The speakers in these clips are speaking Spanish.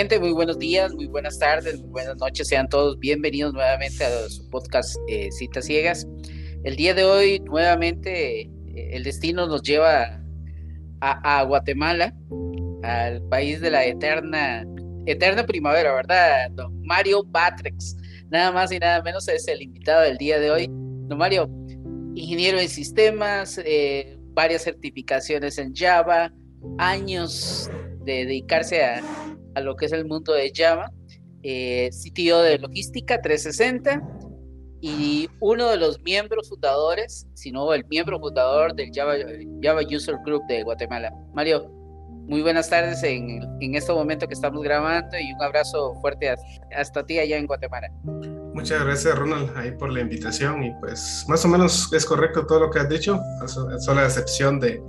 Gente, muy buenos días, muy buenas tardes, muy buenas noches. Sean todos bienvenidos nuevamente a su podcast eh, Citas Ciegas. El día de hoy, nuevamente, eh, el destino nos lleva a, Guatemala, al país de la eterna, eterna primavera, ¿verdad? Don Mario Batrex, nada más y nada menos es el invitado del día de hoy. Don Mario, ingeniero de sistemas, eh, varias certificaciones en Java, años de dedicarse a a lo que es el mundo de Java, eh, sitio de logística 360 y uno de los miembros fundadores, si no el miembro fundador del Java, Java User Group de Guatemala. Mario, muy buenas tardes en, en este momento que estamos grabando y un abrazo fuerte hasta, ti allá en Guatemala. Muchas gracias Ronald ahí por la invitación y pues más o menos es correcto todo lo que has dicho, solo la excepción de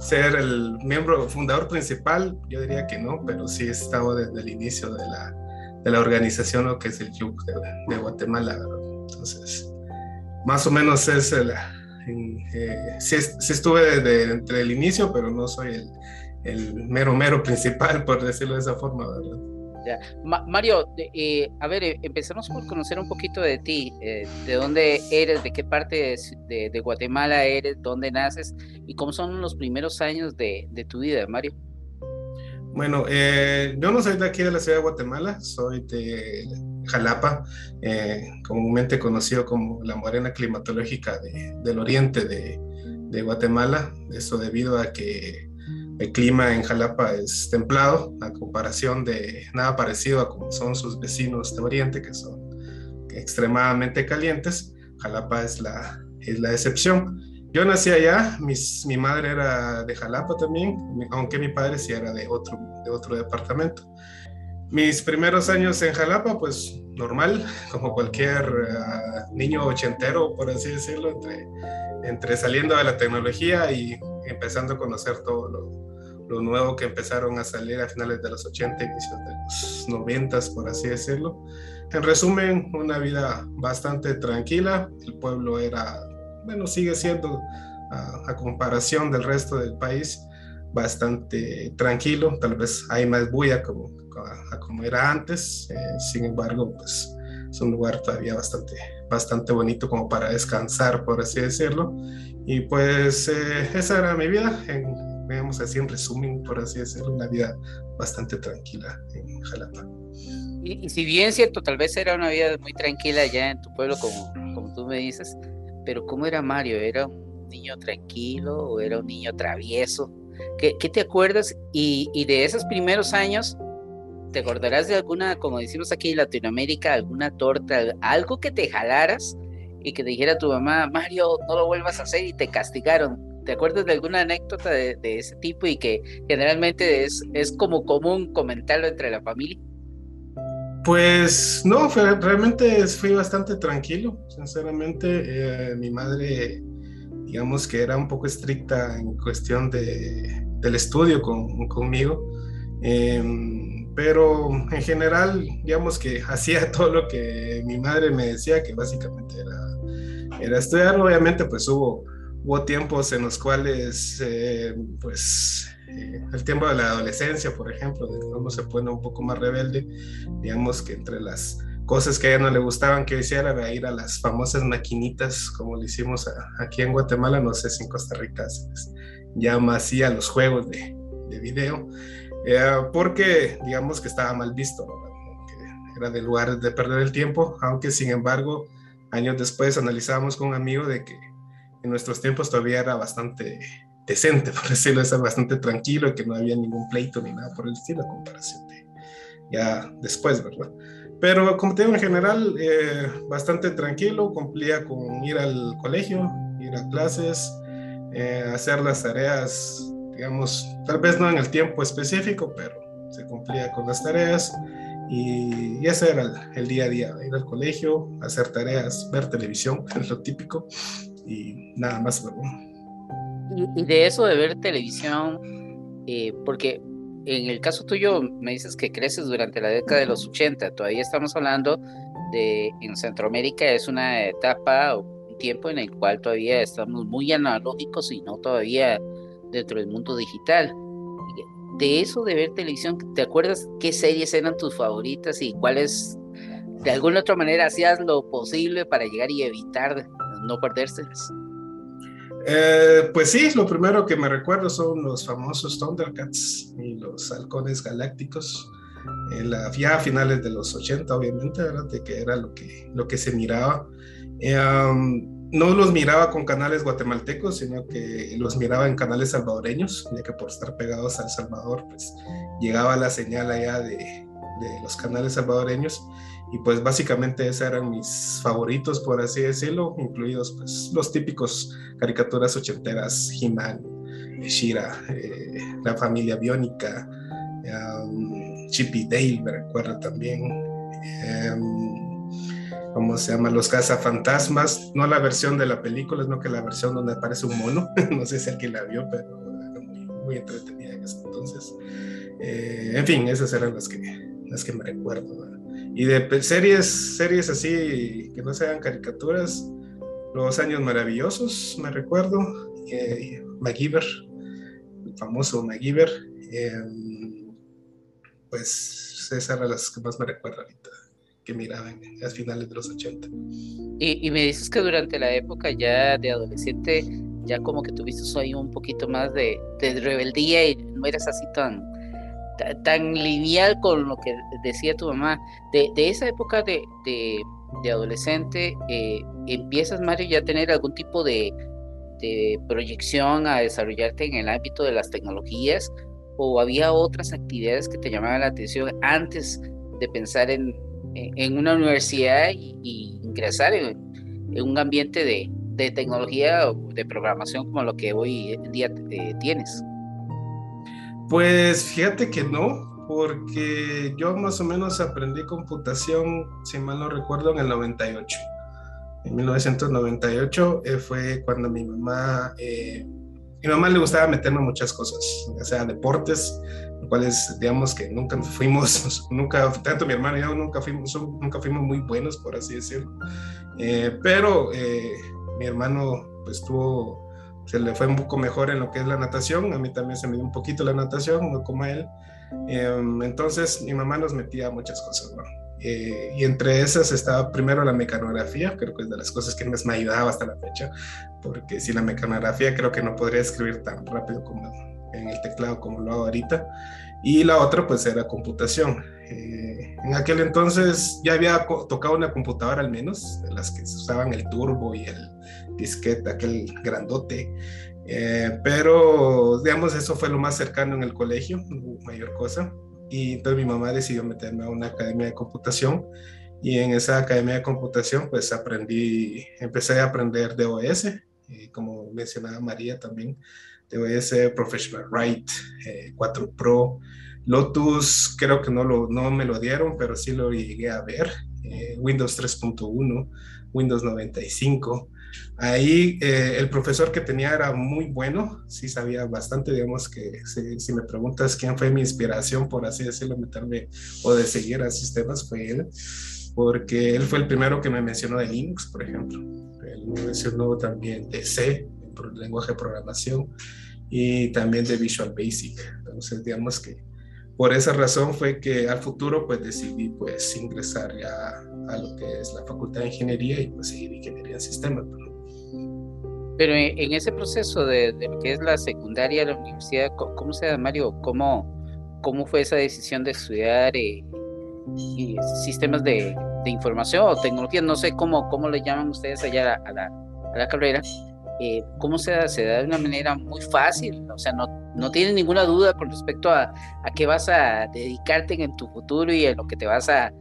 ser el miembro fundador principal, yo diría que no, pero sí he estado desde el inicio de la, de la organización, lo que es el club de, Guatemala. Entonces, más o menos es el... Eh, sí, estuve desde entre el inicio, pero no soy el, el mero, mero principal, por decirlo de esa forma, ¿verdad? Mario, eh, a ver, eh, empecemos por conocer un poquito de ti, eh, de dónde eres, de qué parte de, Guatemala eres, dónde naces y cómo son los primeros años de, tu vida, Mario. Bueno, yo no soy de aquí de la ciudad de Guatemala, soy de Jalapa, comúnmente conocido como la morena climatológica del oriente de, de Guatemala, eso debido a que el clima en Jalapa es templado, a comparación de nada parecido a como son sus vecinos de Oriente, que son extremadamente calientes. Jalapa es la, es la excepción. Yo nací allá, mi madre era de Jalapa también, aunque mi padre sí era de otro, de otro departamento. Mis primeros años en Jalapa, pues normal, como cualquier ah, niño ochentero, por así decirlo, entre, entre saliendo de la tecnología y empezando a conocer todo lo, lo nuevo que empezaron a salir a finales de los 80, inicios de los 90, por así decirlo. En resumen, una vida bastante tranquila. El pueblo era, bueno, sigue siendo a, comparación del resto del país bastante tranquilo. Tal vez hay más bulla como, como era antes. Eh, sin embargo, pues es un lugar todavía bastante, bastante bonito como para descansar, por así decirlo. Y pues eh, esa era mi vida digamos así en resumen, por así decirlo, una vida bastante tranquila en Jalapa. Y, si bien cierto, tal vez era una vida muy tranquila allá en tu pueblo, como, como tú me dices, pero ¿cómo era Mario? ¿Era un niño tranquilo o era un niño travieso? ¿Qué, qué te acuerdas? Y, y, de esos primeros años, ¿te acordarás de alguna, como decimos aquí en Latinoamérica, alguna torta, algo que te jalaras y que dijera tu mamá, Mario, no lo vuelvas a hacer y te castigaron? ¿Te acuerdas de alguna anécdota de, de ese tipo y que generalmente es, es como común comentarlo entre la familia? Pues no, fue, realmente fui bastante tranquilo, sinceramente. Eh, mi madre, digamos que era un poco estricta en cuestión de, del estudio con, conmigo, em, pero en general, digamos que hacía todo lo que mi madre me decía, que básicamente era, era estudiar. Obviamente, pues hubo, hubo tiempos en los cuales, eh, pues eh, el tiempo de la adolescencia, por ejemplo, de que uno se pone un poco más rebelde, digamos que entre las cosas que a ella no le gustaban que hiciera era ir a las famosas maquinitas, como lo hicimos aquí en Guatemala, no sé si en Costa Rica se llama así a los juegos de, de video, eh, porque digamos que estaba mal visto, que era de lugar de perder el tiempo, aunque sin embargo, años después analizábamos con un amigo de que en nuestros tiempos todavía era bastante decente, por decirlo, es bastante tranquilo y que no había ningún pleito ni nada por el estilo, a comparación de ya después, ¿verdad? Pero como te digo, en general, eh, bastante tranquilo, cumplía con ir al colegio, ir a clases, eh, hacer las tareas, digamos, tal vez no en el tiempo específico, pero se cumplía con las tareas y, ese era el, el, día a día, ir al colegio, hacer tareas, ver televisión, es lo típico, y nada más, ¿verdad? y, de eso de ver televisión, eh, porque en el caso tuyo me dices que creces durante la década de los 80, todavía estamos hablando de en Centroamérica es una etapa o un tiempo en el cual todavía estamos muy analógicos y no todavía dentro del mundo digital. De eso de ver televisión, ¿te acuerdas qué series eran tus favoritas y cuáles de alguna otra manera hacías lo posible para llegar y evitar no perdérselas? Eh, pues sí, lo primero que me recuerdo son los famosos Thundercats y los halcones galácticos. En la, ya a finales de los 80, obviamente. De que era lo que, lo que se miraba. Eh, no los miraba con canales guatemaltecos, sino que los miraba en canales salvadoreños, ya que por estar pegados a El Salvador, pues llegaba la señal allá de, de los canales salvadoreños y pues básicamente esos eran mis favoritos, por así decirlo, incluidos pues los típicos caricaturas ochenteras, He-Man, Shira, eh, la familia biónica, um, Chip y Dale, me recuerdo también. Um, ¿Cómo se llama? Los cazafantasmas, no la versión de la película, sino que la versión donde aparece un mono. no sé si alguien la vio, pero era muy, muy entretenida en ese entonces. Eh, en fin, esas eran las que, las que me recuerdo. Y de series, series así que no sean caricaturas, Los Años Maravillosos, me recuerdo, eh, MacGyver, el famoso MacGyver, em, pues esas eran las que más me recuerdo ahorita, que miraba en, a finales de los 80. Y, y, me dices que durante la época ya de adolescente, ya como que tuviste ahí un poquito más de, de rebeldía y no eras así tan tan lineal con lo que decía tu mamá. De, esa época de, adolescente, eh, ¿empiezas, Mario, ya a tener algún tipo de, proyección a desarrollarte en el ámbito de las tecnologías? ¿O había otras actividades que te llamaban la atención antes de pensar en, una universidad y, ingresar en, un ambiente de, tecnología o de programación como lo que hoy en día eh, tienes? Pues fíjate que no, porque yo más o menos aprendí computación, si mal no recuerdo, en el 98. En 1998 eh, fue cuando mi mamá, eh, mi mamá le gustaba meterme muchas cosas, ya sea deportes, lo cuales digamos que nunca fuimos, nunca, tanto mi hermano y yo nunca fuimos, nunca fuimos muy buenos, por así decirlo. Eh, pero mi hermano pues tuvo se le fue un poco mejor en lo que es la natación, a mí también se me dio un poquito la natación, no como a él. Em, entonces mi mamá nos metía muchas cosas, ¿no? Eh, y entre esas estaba primero la mecanografía, creo que es de las cosas que más me ayudaba hasta la fecha, porque sin la mecanografía creo que no podría escribir tan rápido como en el teclado como lo hago ahorita, y la otra pues era computación. Eh, en aquel entonces ya había tocado una computadora al menos, de las que se usaban el turbo y el disquete, aquel grandote, eh, pero digamos eso fue lo más cercano en el colegio, mayor cosa. Y entonces mi mamá decidió meterme a una academia de computación y en esa academia de computación pues aprendí, empecé a aprender DOS, y como mencionaba María también, DOS Professional Write, 4 eh, Pro, Lotus creo que no, lo, no me lo dieron, pero sí lo llegué a ver, eh, Windows 3.1, Windows 95. Ahí eh, el profesor que tenía era muy bueno, sí sabía bastante, digamos que si, me preguntas quién fue mi inspiración, por así decirlo, meterme o de seguir a sistemas, fue él, porque él fue el primero que me mencionó de Linux, por ejemplo. Él me mencionó también de C, el lenguaje de programación, y también de Visual Basic. Entonces, digamos que por esa razón fue que al futuro pues decidí pues ingresar ya a lo que es la Facultad de Ingeniería y pues seguir Ingeniería en Sistemas. Pero en ese proceso de, lo que es la secundaria, la universidad, ¿cómo se da, Mario? ¿Cómo, cómo fue esa decisión de estudiar eh, sistemas de, de, información o tecnología? No sé cómo, cómo le llaman ustedes allá a la, a la carrera, eh, ¿cómo se da? Se da de una manera muy fácil, o sea, no, no tienes ninguna duda con respecto a, a qué vas a dedicarte en tu futuro y en lo que te vas a,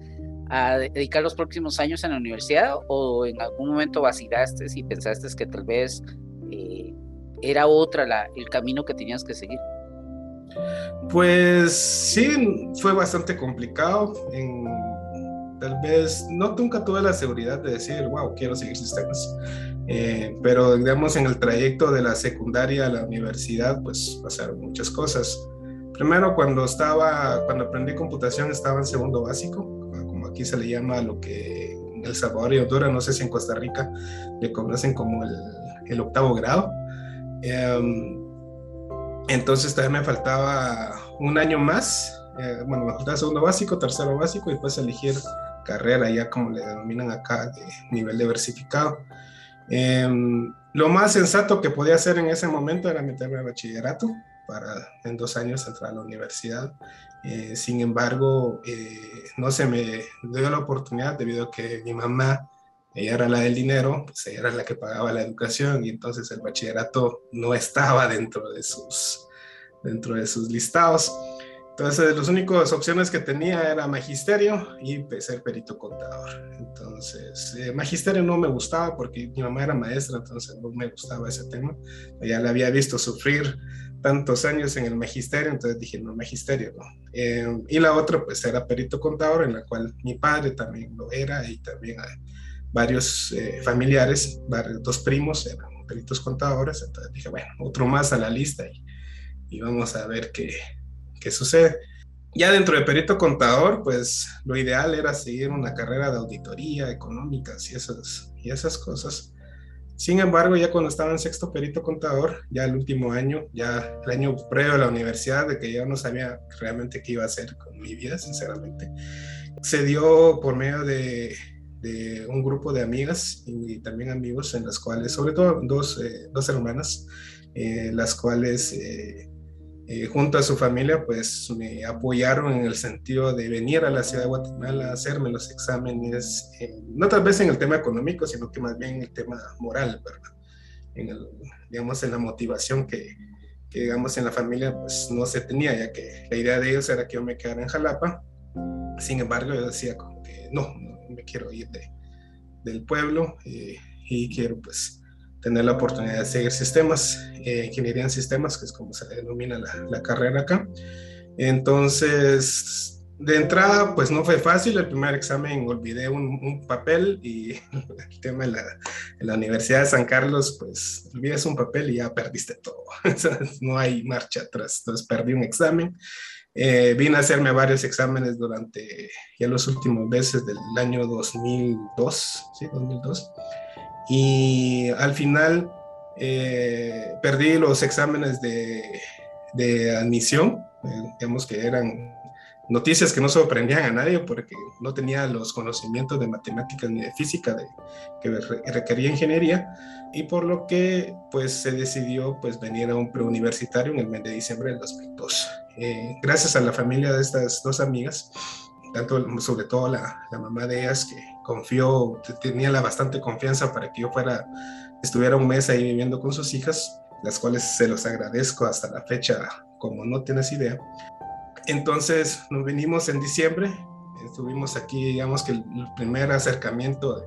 a dedicar los próximos años en la universidad o en algún momento vacilaste y pensaste que tal vez eh, era otra la, el camino que tenías que seguir? Pues sí, fue bastante complicado. En, tal vez no nunca tuve la seguridad de decir, wow, quiero seguir sistemas. Eh, pero digamos en el trayecto de la secundaria a la universidad, pues pasaron muchas cosas. Primero, cuando estaba, cuando aprendí computación, estaba en segundo básico, como aquí se le llama lo que en El Salvador y Honduras, no sé si en Costa Rica le conocen como el, el octavo grado. Em, entonces también me faltaba un año más, eh, bueno, me faltaba segundo básico, tercero básico y después elegir carrera, ya como le denominan acá, de nivel diversificado. Em, lo más sensato que podía hacer en ese momento era meterme a bachillerato para en dos años entrar a la universidad. Eh, sin embargo, eh, no se me dio la oportunidad debido a que mi mamá, ella era la del dinero, pues ella era la que pagaba la educación y entonces el bachillerato no estaba dentro de sus, dentro de sus listados. Entonces, las únicas opciones que tenía era magisterio y ser perito contador. Entonces, eh, magisterio no me gustaba porque mi mamá era maestra, entonces no me gustaba ese tema. Ya la había visto sufrir tantos años en el magisterio, entonces dije, no, magisterio no. Eh, y la otra, pues era perito contador, en la cual mi padre también lo era y también varios eh, familiares, varios, dos primos eran peritos contadores, entonces dije, bueno, otro más a la lista y, y vamos a ver qué ¿Qué sucede? Ya dentro de perito contador, pues lo ideal era seguir una carrera de auditoría, económicas y esas, y esas cosas. Sin embargo, ya cuando estaba en sexto perito contador, ya el último año, ya el año previo a la universidad, de que ya no sabía realmente qué iba a hacer con mi vida, sinceramente, se dio por medio de, de un grupo de amigas y, también amigos en las cuales, sobre todo dos, eh, dos hermanas, eh, las cuales eh, eh, junto a su familia, pues me apoyaron en el sentido de venir a la ciudad de Guatemala a hacerme los exámenes, no tal vez en el tema económico, sino que más bien en el tema moral, ¿verdad? En el, digamos, en la motivación que, que, digamos, en la familia, pues no se tenía, ya que la idea de ellos era que yo me quedara en Jalapa. Sin embargo, yo decía que no, no me quiero ir de, del pueblo eh, y quiero, pues, tener la oportunidad de seguir sistemas, eh, ingeniería en sistemas, que es como se denomina la, la, carrera acá. Entonces, de entrada, pues no fue fácil. El primer examen olvidé un, un papel y el tema de la, la, Universidad de San Carlos, pues olvidas un papel y ya perdiste todo. no hay marcha atrás. Entonces, perdí un examen. Eh, vine a hacerme varios exámenes durante ya los últimos meses del año 2002, ¿sí? 2002 y al final eh, perdí los exámenes de, de admisión, eh, digamos que eran noticias que no sorprendían a nadie porque no tenía los conocimientos de matemáticas ni de física de, que requería ingeniería y por lo que pues se decidió pues venir a un preuniversitario en el mes de diciembre del 2002. Eh, gracias a la familia de estas dos amigas, tanto sobre todo la, la, mamá de ellas que confió, tenía la bastante confianza para que yo fuera, estuviera un mes ahí viviendo con sus hijas, las cuales se los agradezco hasta la fecha como no tienes idea. Entonces nos vinimos en diciembre, estuvimos aquí, digamos que el, primer acercamiento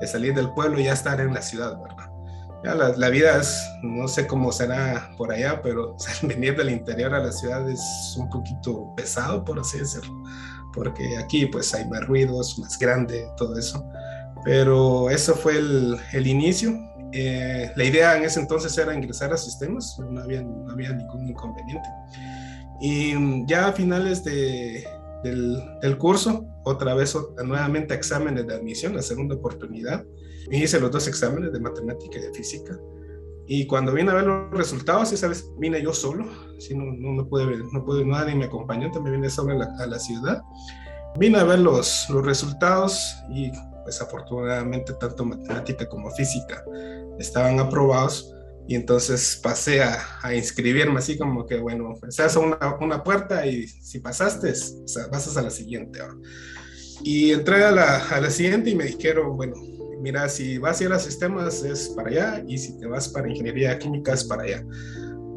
de, salir del pueblo y ya estar en la ciudad, ¿verdad? Ya la, vida es, no sé cómo será por allá, pero venir del interior a la ciudad es un poquito pesado, por así decirlo, porque aquí pues hay más ruidos, más grande, todo eso. Pero eso fue el, el inicio. Eh, la idea en ese entonces era ingresar a sistemas, no había, no había ningún inconveniente. Y ya a finales de, del, del, curso, otra vez nuevamente exámenes de admisión, la segunda oportunidad. Hice los dos exámenes de matemática y de física. Y cuando vine a ver los resultados, esa vez vine yo solo, si no, no, no pude no pude, nadie me acompañó, también vine solo a la, a la ciudad. Vine a ver los, los resultados y pues afortunadamente tanto matemática como física estaban aprobados y entonces pasé a, a, inscribirme así como que, bueno, se hace una, una puerta y si pasaste, pasas a la siguiente. Y entré a la, a la siguiente y me dijeron, bueno, mira, si vas a ir a sistemas es para allá y si te vas para ingeniería química es para allá.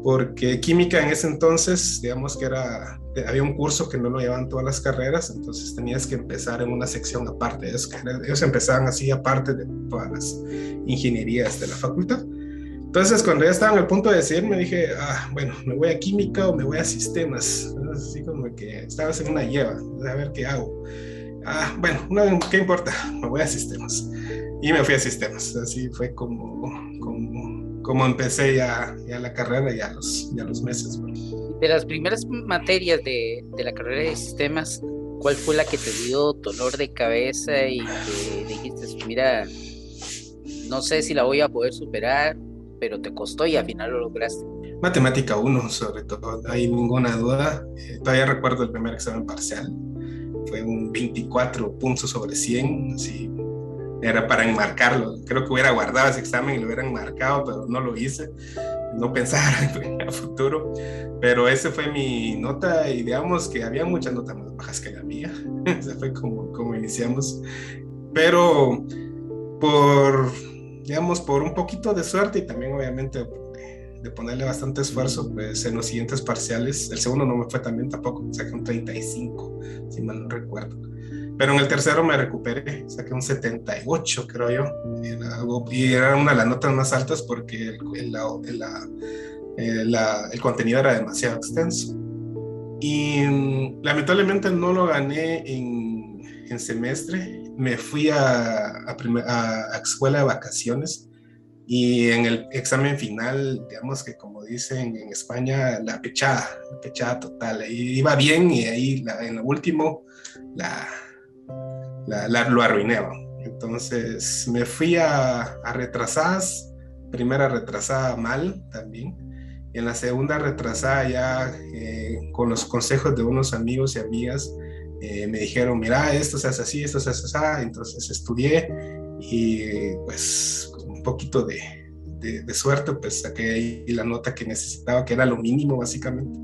Porque química en ese entonces, digamos que era, había un curso que no lo llevaban todas las carreras, entonces tenías que empezar en una sección aparte. Ellos, ellos empezaban así aparte de todas las ingenierías de la facultad. Entonces, cuando ya estaba en el punto de decidir, me dije, ah, bueno, me voy a química o me voy a sistemas. Así como que estabas en una lleva, a ver qué hago. Ah, bueno, no, ¿qué importa? Me voy a sistemas. Y me fui a sistemas. Así fue como, como, como empecé ya, ya la carrera, ya los, ya los meses. De las primeras materias de, de la carrera de sistemas, ¿cuál fue la que te dio dolor de cabeza y que dijiste, mira, no sé si la voy a poder superar pero te costó y al final lo lograste. Matemática 1, sobre todo, no hay ninguna duda. Eh, todavía recuerdo el primer examen parcial. Fue un 24 puntos sobre 100, así era para enmarcarlo. Creo que hubiera guardado ese examen y lo hubiera enmarcado, pero no lo hice. No pensaba en el futuro. Pero esa fue mi nota y digamos que había muchas notas más bajas que la mía. Esa fue como, como iniciamos. Pero por digamos, por un poquito de suerte y también obviamente de ponerle bastante esfuerzo, pues en los siguientes parciales, el segundo no me fue también tampoco, saqué un 35, si mal no recuerdo. Pero en el tercero me recuperé, saqué un 78, creo yo. y era una de las notas más altas porque el, el, el, el contenido era demasiado extenso. Y mm, lamentablemente no lo gané en, en semestre, me fui a, a, escuela de vacaciones y en el examen final, digamos que como dicen en España, la pechada, la pechada total. Iba bien y ahí en lo último la, la, lo arruiné. Entonces me fui a, a retrasadas, primera retrasada mal también. Y en la segunda retrasada ya eh, con los consejos de unos amigos y amigas eh, me dijeron, mira, esto se hace así, esto se hace así, entonces estudié y pues un poquito de, suerte pues saqué ahí la nota que necesitaba, que era lo mínimo básicamente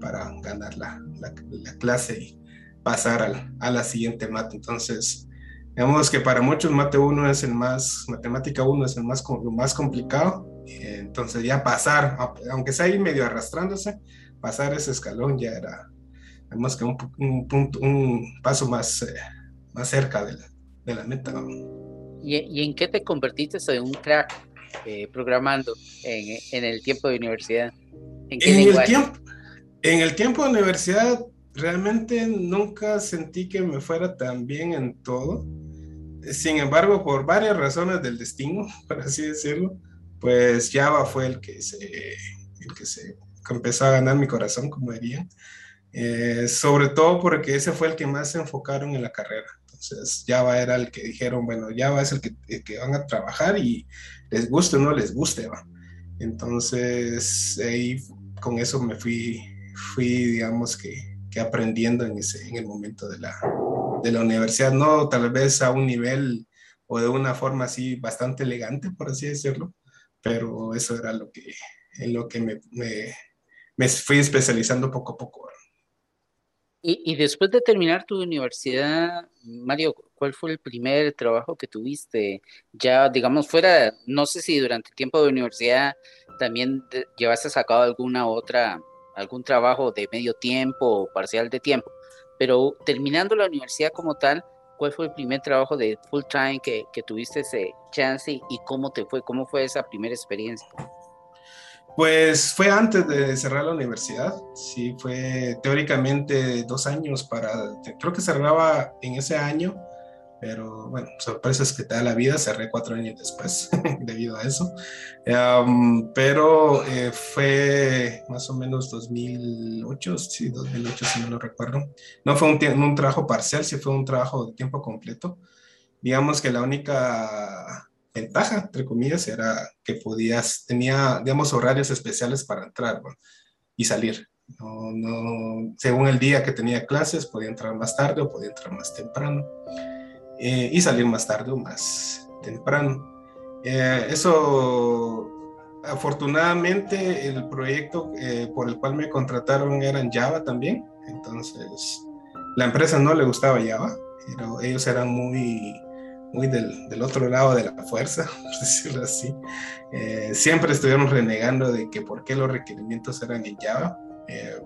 para ganar la, la, clase pasar al, a la siguiente mate. Entonces, digamos que para muchos mate 1 es el más, matemática 1 es el más, lo más complicado, entonces ya pasar, aunque sea ahí medio arrastrándose, pasar ese escalón ya era más que un, un, punto, un paso más, eh, más cerca de la, de la meta. ¿Y, ¿Y, en qué te convertiste en un crack eh, programando en, en, el tiempo de universidad? ¿En, qué en el tiempo, en el tiempo de universidad realmente nunca sentí que me fuera tan bien en todo. Sin embargo, por varias razones del destino, por así decirlo, pues Java fue el que se, el que se empezó a ganar mi corazón, como dirían. Eh, sobre todo porque ese fue el que más se enfocaron en la carrera. Entonces Java era el que dijeron, bueno, Java es el que, que van a trabajar y les guste o no les guste, ¿va? Entonces ahí con eso me fui, fui digamos que, que aprendiendo en, ese, en el momento de la, de la universidad, no tal vez a un nivel o de una forma así bastante elegante, por así decirlo, pero eso era lo que, en lo que me, me, me fui especializando poco a poco. Y, y, después de terminar tu universidad, Mario, ¿cuál fue el primer trabajo que tuviste? Ya, digamos, fuera, no sé si durante el tiempo de universidad también llevaste sacado alguna otra, algún trabajo de medio tiempo o parcial de tiempo, pero terminando la universidad como tal, ¿cuál fue el primer trabajo de full time que, que tuviste ese chance y cómo te fue? ¿Cómo fue esa primera experiencia? Pues fue antes de cerrar la universidad, sí, fue teóricamente dos años para, creo que cerraba en ese año, pero bueno, sorpresas que te da la vida, cerré cuatro años después debido a eso, pero eh, fue más o menos 2008, sí, 2008 si no lo recuerdo, no fue un, un trabajo parcial, sí fue un trabajo de tiempo completo, digamos que la única ventaja, entre comillas, era que podías, tenía, digamos, horarios especiales para entrar y salir. Según el día que tenía clases, podía entrar más tarde o podía entrar más temprano eh, y salir más tarde o más temprano. Eh, eso, afortunadamente, el proyecto eh, por el cual me contrataron era en Java también. Entonces, la empresa no le gustaba Java, pero ellos eran muy muy del, del, otro lado de la fuerza, por decirlo así. Eh, siempre estuvieron renegando de que por qué los requerimientos eran en Java. Eh,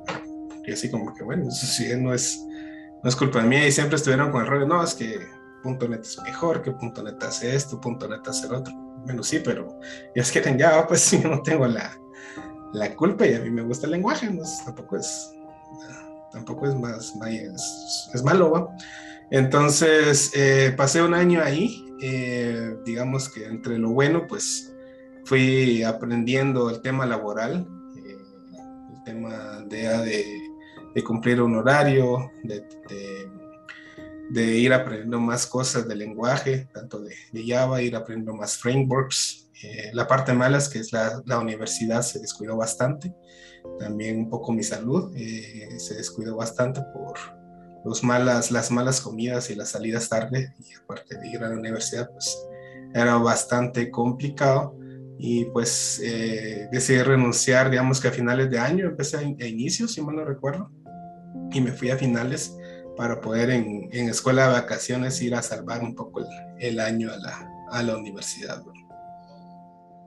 y así como que, bueno, eso sí no es, no es culpa mía y siempre estuvieron con el rollo, no, es que .NET es mejor, que .NET hace esto, .NET hace el otro. Bueno, sí, pero es que en Java, pues sí, no tengo la, la culpa y a mí me gusta el lenguaje, no, tampoco es, tampoco es más, es, es malo, ¿va? Entonces, eh, pasé un año ahí, eh, digamos que entre lo bueno, pues fui aprendiendo el tema laboral, eh, el tema de, de, cumplir un horario, de, de, ir aprendiendo más cosas de lenguaje, tanto de, Java, ir aprendiendo más frameworks. la parte mala es que es la, la, universidad se descuidó bastante, también un poco mi salud se descuidó bastante por los malas, las malas comidas y las salidas tarde, y aparte de ir a la universidad, pues era bastante complicado. Y pues eh, decidí renunciar, digamos que a finales de año, empecé a, inicios, si mal no recuerdo, y me fui a finales para poder en, en escuela de vacaciones ir a salvar un poco el, el año a la, a la universidad. ¿no?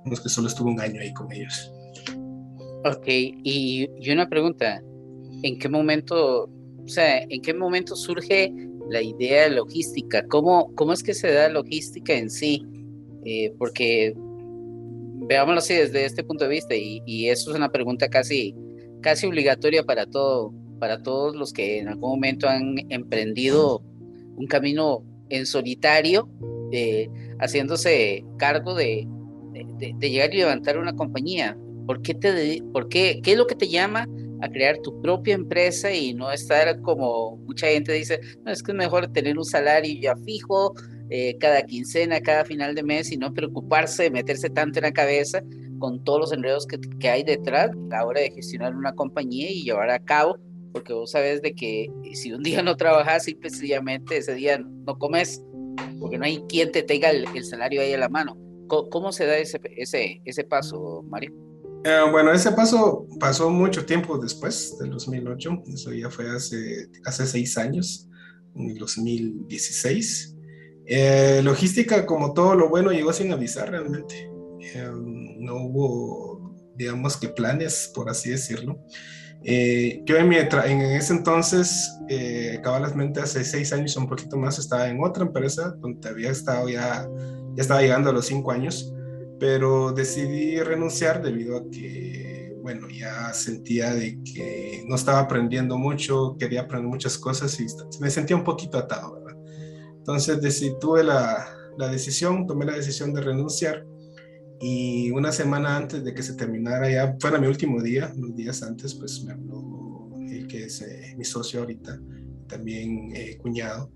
que solo estuve un año ahí con ellos. Ok, y, y una pregunta, ¿en qué momento o sea, ¿en qué momento surge la idea de logística? ¿Cómo, cómo es que se da logística en sí? Eh, porque veámoslo así desde este punto de vista, y, eso es una pregunta casi, casi obligatoria para, todo, para todos los que en algún momento han emprendido un camino en solitario, eh, haciéndose cargo de, llegar y levantar una compañía. ¿Por qué, te, por qué, qué es lo que te llama a crear tu propia empresa y no estar como mucha gente dice, no, es que es mejor tener un salario ya fijo eh, cada quincena, cada final de mes y no preocuparse de meterse tanto en la cabeza con todos los enredos que, que hay detrás a la hora de gestionar una compañía y llevar a cabo, porque vos sabes de que si un día no trabajas, simplemente ese día no comes, porque no hay quien te tenga el, salario ahí a la mano. ¿Cómo, cómo se da ese, ese, ese paso, Mario? Eh, bueno, ese paso pasó mucho tiempo después del 2008, eso ya fue hace, hace seis años, en el 2016. Eh, logística, como todo lo bueno, llegó sin avisar realmente. Eh, no hubo, digamos que planes, por así decirlo. Yo en, mi en, ese entonces, cabalmente hace seis años un poquito más, estaba en otra empresa donde había estado ya, ya estaba llegando a los cinco años pero decidí renunciar debido a que, bueno, ya sentía de que no estaba aprendiendo mucho, quería aprender muchas cosas y me sentía un poquito atado, ¿verdad? Entonces decidí, tuve la, la decisión, tomé la decisión de renunciar y una semana antes de que se terminara, ya fuera mi último día, unos días antes, pues me habló el que es eh, mi socio ahorita, también eh, cuñado,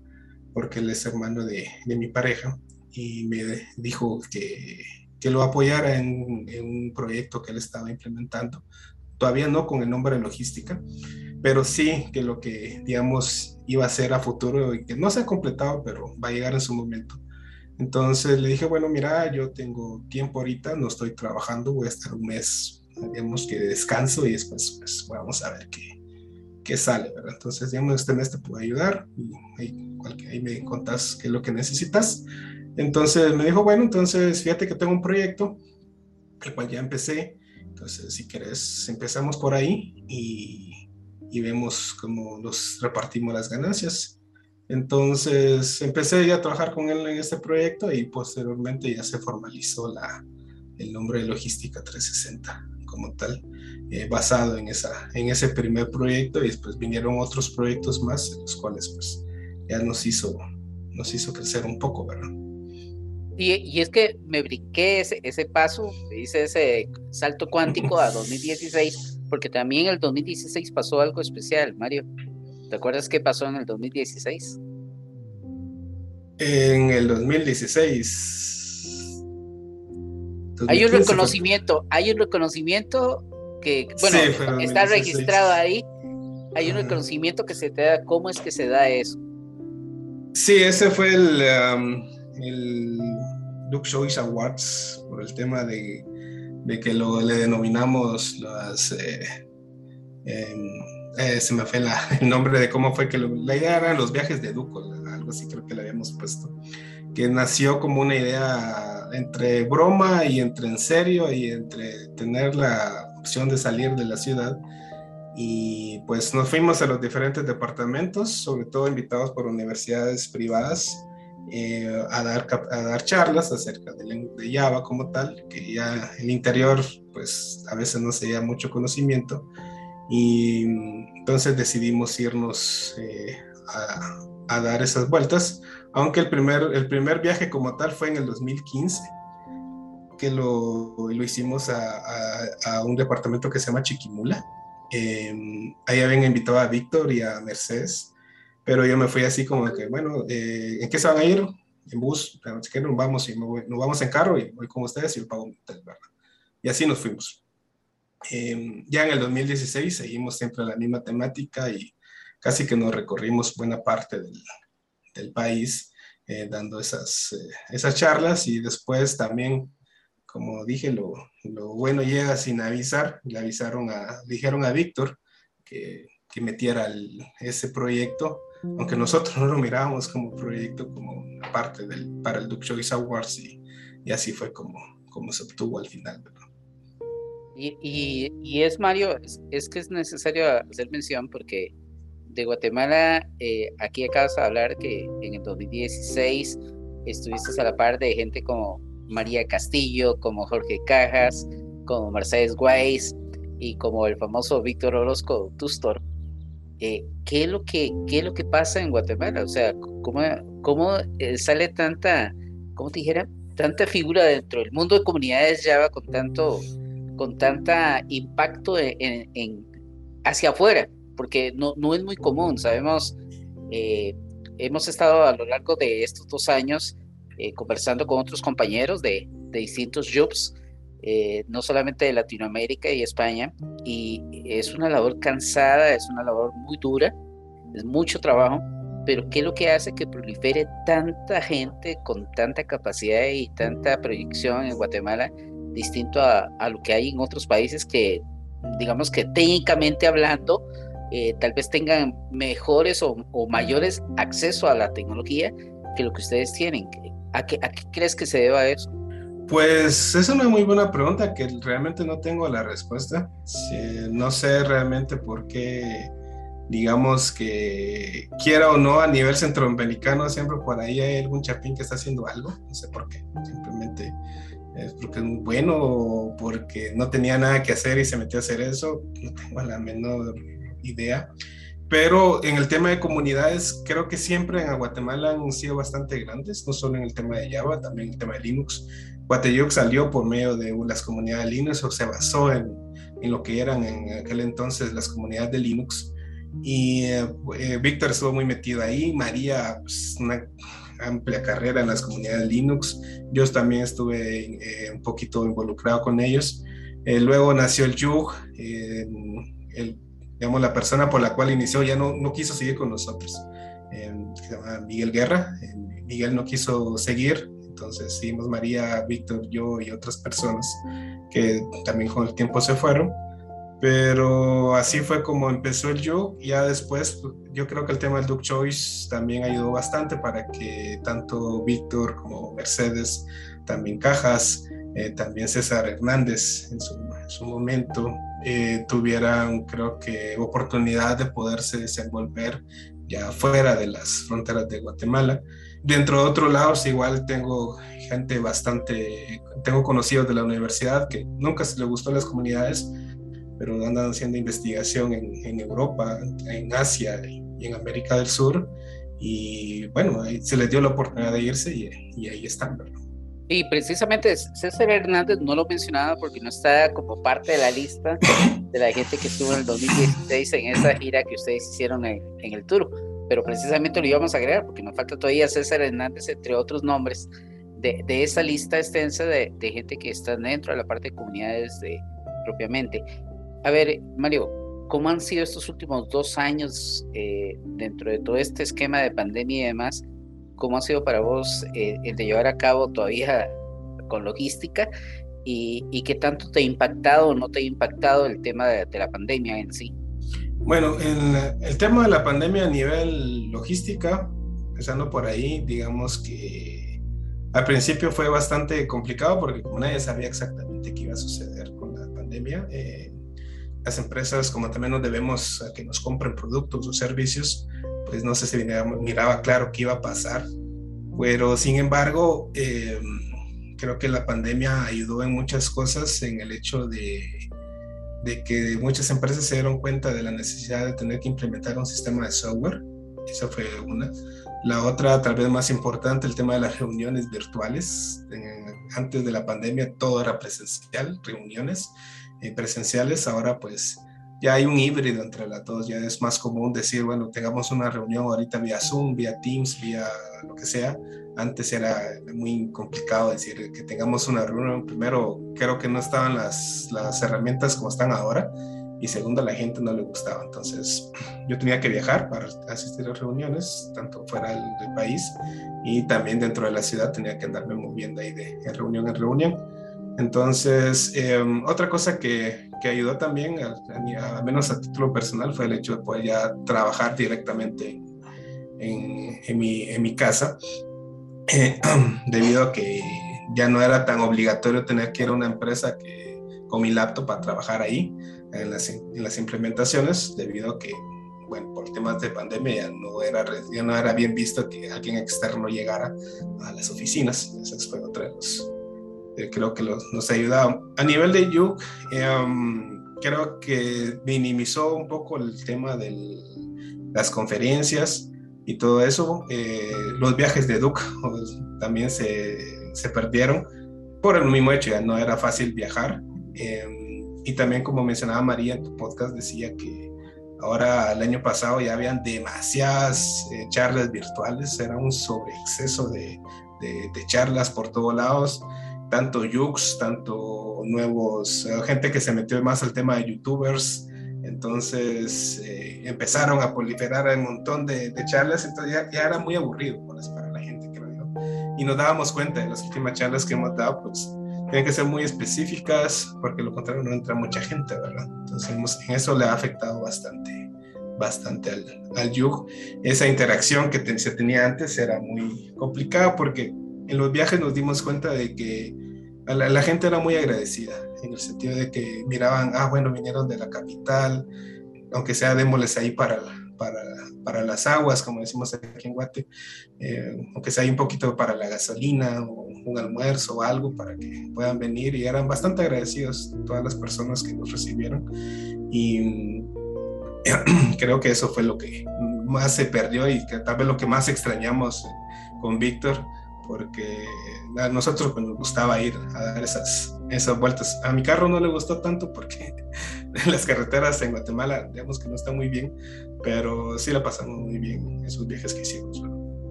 porque él es hermano de, de mi pareja, y me dijo que que lo apoyara en, un proyecto que él estaba implementando, todavía no con el nombre de logística, pero sí que lo que, digamos, iba a ser a futuro y que no se ha completado, pero va a llegar en su momento. Entonces le dije, bueno, mira, yo tengo tiempo ahorita, no estoy trabajando, voy a estar un mes, digamos que descanso y después pues vamos a ver qué, qué sale, ¿verdad? Entonces, digamos, este mes te puedo ayudar y ahí, me contás qué es lo que necesitas. Entonces me dijo, bueno, entonces fíjate que tengo un proyecto, el cual ya empecé, entonces si quieres empezamos por ahí y, y vemos cómo nos repartimos las ganancias. Entonces empecé ya a trabajar con él en este proyecto y posteriormente ya se formalizó la, el nombre de Logística 360 como tal, eh, basado en, esa, en ese primer proyecto y después vinieron otros proyectos más, los cuales pues ya nos hizo, nos hizo crecer un poco, ¿verdad? Y, y es que me brinqué ese, ese paso, hice ese salto cuántico a 2016, porque también en el 2016 pasó algo especial, Mario. ¿Te acuerdas qué pasó en el 2016? En el 2016. Hay un reconocimiento, hay un reconocimiento que, bueno, está registrado ahí. Hay un reconocimiento que se te da. ¿Cómo es que se da eso? Sí, ese fue el, um, el Luke Choice Awards por el tema de, de que lo, le denominamos las. Eh, em, eh, se me fue el nombre de cómo fue que la idea era los viajes de Duco, algo así creo que le habíamos puesto, que nació como una idea entre broma y entre en serio y entre tener la opción de salir de la ciudad. Y pues nos fuimos a los diferentes departamentos, sobre todo invitados por universidades privadas, eh, a, dar, a dar charlas acerca de, de, Java como tal, que ya el interior pues a veces no se lleva mucho conocimiento y entonces decidimos irnos eh, a, dar esas vueltas, aunque el primer, el primer viaje como tal fue en el 2015, que lo, lo hicimos a, un departamento que se llama Chiquimula. Eh, ahí habían invitado a Víctor y a Mercedes, pero yo me fui así como que, bueno, eh, ¿en qué se van a ir? En bus, nos vamos, y nos vamos en carro y voy con ustedes y yo pago un hotel, ¿verdad? Y así nos fuimos. Em, ya en el 2016 seguimos siempre la misma temática y casi que nos recorrimos buena parte del, del país eh, dando esas, eh, esas charlas y después también, como dije, lo, lo, bueno llega sin avisar. Le avisaron a, dijeron a Víctor que, que metiera ese proyecto, aunque nosotros no lo mirábamos como proyecto, como parte del, para el Duke Choice Awards y, y así fue como, como se obtuvo al final. Y, es, Mario, es, que es necesario hacer mención porque de Guatemala, eh, aquí acabas de hablar que en el 2016 estuviste a la par de gente como María Castillo, como Jorge Cajas, como Mercedes Guayz y como el famoso Víctor Orozco Tustor. Eh, ¿qué, es lo que, ¿Qué es lo que pasa en Guatemala? O sea, ¿cómo, cómo eh, sale tanta, cómo te dijera, tanta figura dentro del mundo de comunidades Java con tanto con tanta impacto en, hacia afuera, porque no, no es muy común. Sabemos, eh, hemos estado a lo largo de estos dos años eh, conversando con otros compañeros de, distintos jobs, eh, no solamente de Latinoamérica y España, y es una labor cansada, es una labor muy dura, es mucho trabajo, pero ¿qué es lo que hace que prolifere tanta gente con tanta capacidad y tanta proyección en Guatemala distinto a, lo que hay en otros países que, digamos que técnicamente hablando, eh, tal vez tengan mejores o, mayores acceso a la tecnología que lo que ustedes tienen. ¿A qué, ¿A qué crees que se deba eso? Pues es una muy buena pregunta que realmente no tengo la respuesta. no sé realmente por qué, digamos que quiera o no a nivel centroamericano, siempre por ahí hay algún chapín que está haciendo algo, no sé por qué, simplemente es porque es muy bueno porque no tenía nada que hacer y se metió a hacer eso, no tengo la menor idea. Pero en el tema de comunidades, creo que siempre en Guatemala han sido bastante grandes, no solo en el tema de Java, también en el tema de Linux. Guateyuk salió por medio de las comunidades Linux o se basó en, en lo que eran en aquel entonces las comunidades de Linux. Y eh, eh, Víctor estuvo muy metido ahí, María, pues, una amplia carrera en las comunidades Linux. Yo también estuve eh, un poquito involucrado con ellos. Eh, luego nació el Yug, el digamos, la persona por la cual inició ya no, no quiso seguir con nosotros. se llama Miguel Guerra. Miguel no quiso seguir, entonces seguimos María, Víctor, yo y otras personas que también con el tiempo se fueron. Pero así fue como empezó el yo. Ya después, yo creo que el tema del Duke Choice también ayudó bastante para que tanto Víctor como Mercedes, también Cajas, eh, también César Hernández en su, su momento, eh, tuvieran, creo que, oportunidad de poderse desenvolver ya fuera de las fronteras de Guatemala. Dentro de otros lados, igual tengo gente bastante, tengo conocidos de la universidad que nunca se les gustó las comunidades, pero andan haciendo investigación en, en Europa, en Asia y en América del Sur. Y bueno, ahí se les dio la oportunidad de irse y, y ahí están, ¿verdad? Y precisamente César Hernández no lo mencionaba porque no está como parte de la lista de la gente que estuvo en el 2016 en esa gira que ustedes hicieron en, en el tour. Pero precisamente lo íbamos a agregar porque nos falta todavía César Hernández, entre otros nombres, de, de esa lista extensa de, de, gente que está dentro de la parte de comunidades de, propiamente. A ver, Mario, ¿cómo han sido estos últimos dos años eh, dentro de todo este esquema de pandemia y demás? ¿Cómo ha sido para vos eh, el de llevar a cabo todavía con logística? Y, y, qué tanto te ha impactado o no te ha impactado el tema de, de la pandemia en sí? Bueno, el, el, tema de la pandemia a nivel logística, empezando por ahí, digamos que al principio fue bastante complicado porque como nadie sabía exactamente qué iba a suceder con la pandemia, eh, las empresas como también nos debemos a que nos compren productos o servicios, pues no si miraba, miraba claro qué iba a pasar, pero sin embargo, eh, creo que la pandemia ayudó en muchas cosas en el hecho de, de, que muchas empresas se dieron cuenta de la necesidad de tener que implementar un sistema de software, esa fue una. La otra, tal vez más importante, el tema de las reuniones virtuales. Antes de la pandemia todo era presencial, reuniones eh, presenciales, ahora pues ya hay un híbrido entre las dos, ya es más común decir, bueno, tengamos una reunión ahorita vía Zoom, vía Teams, vía lo que sea. Antes era muy complicado decir que tengamos una reunión. Primero, creo que no estaban las, las herramientas como están ahora. Y segundo, a la gente no le gustaba. Entonces, yo tenía que viajar para asistir a reuniones, tanto fuera del, del país y también dentro de la ciudad tenía que andarme moviendo ahí de, de reunión en reunión. Entonces, eh, otra cosa que, que, ayudó también, al menos a título personal, fue el hecho de poder ya trabajar directamente en, en, mi, en mi, casa, eh, debido a que ya no era tan obligatorio tener que ir a una empresa que, con mi laptop para trabajar ahí en las, en las implementaciones, debido a que, bueno, por temas de pandemia ya no era, ya no era bien visto que alguien externo llegara a las oficinas. Esa fue otra de los eh, creo que los, nos ha ayudado. A nivel de Yuk, eh, um, creo que minimizó un poco el tema de las conferencias y todo eso. Eh, los viajes de Duke también se, se, perdieron por el mismo hecho, ya no era fácil viajar. Em, y también, como mencionaba María en tu podcast, decía que ahora el año pasado ya habían demasiadas eh, charlas virtuales, era un sobreexceso de, de, de charlas por todos lados tanto Yux, tanto nuevos, eh, gente que se metió más al tema de youtubers, entonces eh, empezaron a proliferar un montón de, de charlas, entonces ya, ya, era muy aburrido pues, para la gente, creo yo. Y nos dábamos cuenta en las últimas charlas que hemos dado, pues tienen que ser muy específicas, porque lo contrario no entra mucha gente, ¿verdad? Entonces en eso le ha afectado bastante, bastante al, al. Esa interacción que te, se tenía antes era muy complicada porque en los viajes nos dimos cuenta de que la, gente era muy agradecida, en el sentido de que miraban, ah, bueno, vinieron de la capital, aunque sea démosles ahí para, para, para las aguas, como decimos aquí en Guate, eh, aunque sea ahí un poquito para la gasolina o un almuerzo o algo para que puedan venir y eran bastante agradecidos todas las personas que nos recibieron y creo que eso fue lo que más se perdió y que tal vez lo que más extrañamos con Víctor porque a nosotros pues, nos gustaba ir a dar esas, esas vueltas. A mi carro no le gustó tanto porque las carreteras en Guatemala, digamos que no están muy bien, pero sí la pasamos muy bien esos viajes que hicimos.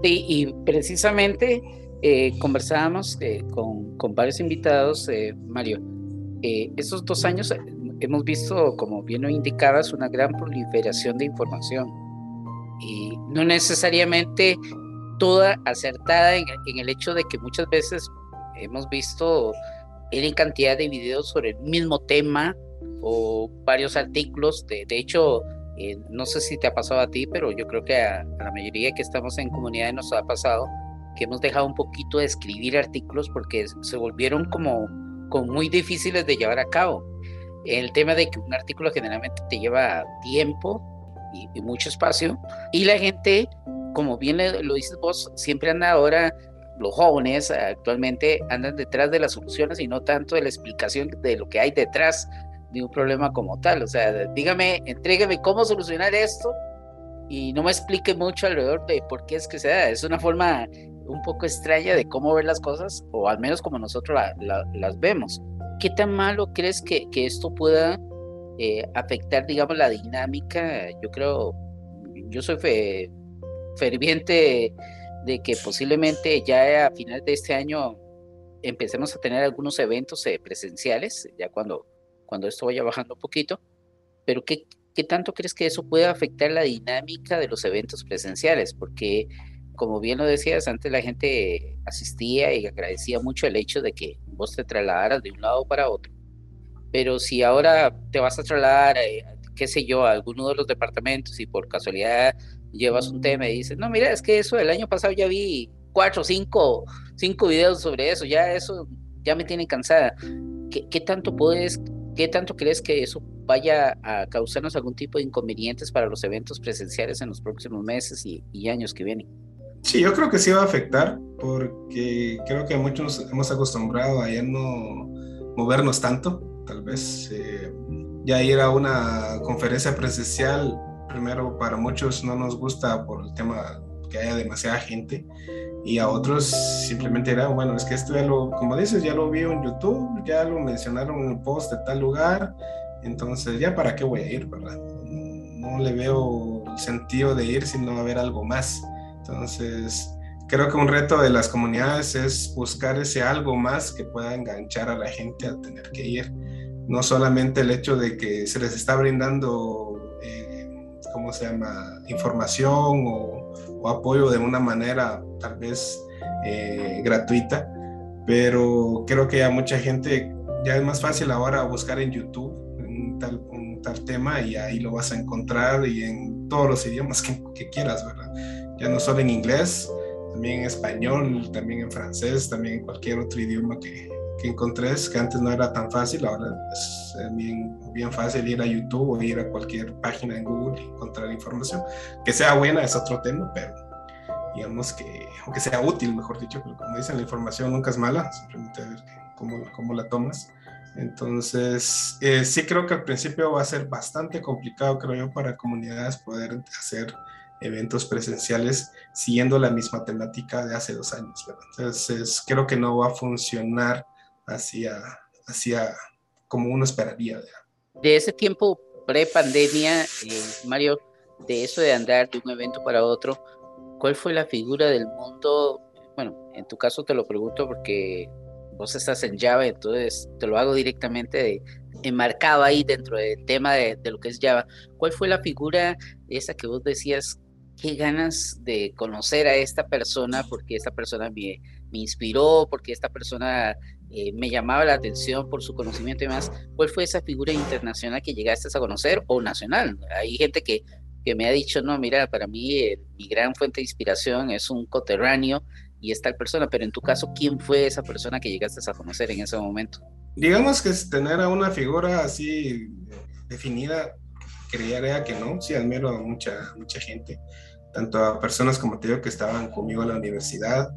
Sí, y precisamente eh, conversábamos eh, con, con, varios invitados, eh, Mario, esos dos años hemos visto, como bien lo indicabas, una gran proliferación de información y no necesariamente toda acertada en, el hecho de que muchas veces hemos visto en cantidad de videos sobre el mismo tema o varios artículos. De, hecho, eh, no sé si te ha pasado a ti, pero yo creo que a, a, la mayoría que estamos en comunidades nos ha pasado que hemos dejado un poquito de escribir artículos porque se volvieron como, como muy difíciles de llevar a cabo. El tema de que un artículo generalmente te lleva tiempo y, mucho espacio y la gente, como bien lo dices vos, siempre anda ahora los jóvenes actualmente andan detrás de las soluciones y no tanto de la explicación de lo que hay detrás de un problema como tal. O sea, dígame, entrégueme cómo solucionar esto y no me explique mucho alrededor de por qué es que se da. Es una forma un poco extraña de cómo ver las cosas, o al menos como nosotros las vemos. ¿Qué tan malo crees que, que esto pueda eh, afectar, digamos, la dinámica? Yo creo, yo soy ferviente de que posiblemente ya a final de este año empecemos a tener algunos eventos eh, presenciales, ya cuando, cuando esto vaya bajando un poquito, pero ¿qué, ¿qué tanto crees que eso pueda afectar la dinámica de los eventos presenciales? Porque como bien lo decías, antes la gente asistía y agradecía mucho el hecho de que vos te trasladaras de un lado para otro. Pero si ahora te vas a trasladar, eh, qué sé yo, a alguno de los departamentos y por casualidad llevas un tema y dices, no, mira, es que eso el año pasado ya vi cuatro, cinco, cinco videos sobre eso, ya eso ya me tiene cansada. ¿Qué, qué tanto puedes, qué tanto crees que eso vaya a causarnos algún tipo de inconvenientes para los eventos presenciales en los próximos meses y, y años que vienen? Sí, yo creo que sí va a afectar porque creo que muchos hemos acostumbrado a ya no movernos tanto, tal vez. Eh, ya ir a una conferencia presencial, primero para muchos no nos gusta por el tema que haya demasiada gente y a otros simplemente era, bueno, es que esto ya lo, como dices, ya lo vi en YouTube, ya lo mencionaron en el post de tal lugar, entonces ya para qué voy a ir, ¿verdad? No le veo el sentido de ir si no va a haber algo más. Entonces, creo que un reto de las comunidades es buscar ese algo más que pueda enganchar a la gente a tener que ir. No solamente el hecho de que se les está brindando, ¿cómo se llama?, información o, apoyo de una manera tal vez eh, gratuita, pero creo que a mucha gente ya es más fácil ahora buscar en YouTube un tal, un tal tema y ahí lo vas a encontrar y en todos los idiomas que, que quieras, ¿verdad? ya no solo en inglés, también en español, también en francés, también en cualquier otro idioma que, que encontres, que antes no era tan fácil, ahora es bien, bien fácil ir a YouTube o ir a cualquier página en Google y encontrar información. Que sea buena es otro tema, pero digamos que, aunque sea útil, mejor dicho, pero como dicen, la información nunca es mala, simplemente ver cómo, cómo la tomas. Entonces, eh, sí creo que al principio va a ser bastante complicado, creo yo, para comunidades poder hacer eventos presenciales siguiendo la misma temática de hace dos años. Entonces, creo que no va a funcionar hacia, hacia como uno esperaría. De ese tiempo pre-pandemia, eh, Mario, de eso de andar de un evento para otro, ¿cuál fue la figura del mundo? Bueno, en tu caso te lo pregunto porque vos estás en Java, entonces te lo hago directamente enmarcado ahí dentro del tema de, de, lo que es Java. ¿Cuál fue la figura esa que vos decías qué ganas de conocer a esta persona, porque esta persona me, me inspiró, porque esta persona eh, me llamaba la atención por su conocimiento y demás. ¿Cuál fue esa figura internacional que llegaste a conocer o nacional? Hay gente que, que me ha dicho, no, mira, para mí eh, mi gran fuente de inspiración es un coterráneo y es tal persona, pero en tu caso, ¿quién fue esa persona que llegaste a conocer en ese momento? Digamos que tener a una figura así definida creería que no, sí admiro a mucha, mucha gente, tanto a personas como te digo que estaban conmigo en la universidad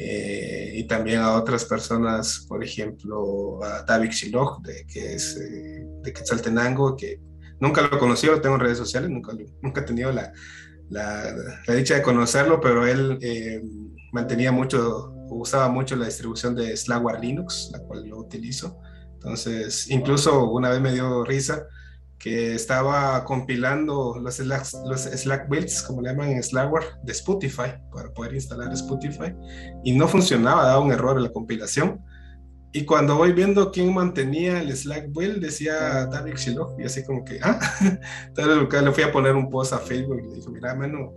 eh, y también a otras personas, por ejemplo, a David Shiloh, de, que es eh, de Quetzaltenango, que nunca lo conocí, lo tengo en redes sociales, nunca, nunca he tenido la, la, dicha de conocerlo, pero él eh, mantenía mucho, usaba mucho la distribución de Slackware Linux, la cual lo utilizo. Entonces, incluso una vez me dio risa que estaba compilando los Slack, los Slack builds, como le llaman en Slackware, de Spotify, para poder instalar Spotify, y no funcionaba, daba un error en la compilación. Y cuando voy viendo quién mantenía el Slack Build, decía David Shiloh, y así como que, ah, entonces le fui a poner un post a Facebook y le dije, mira, mano,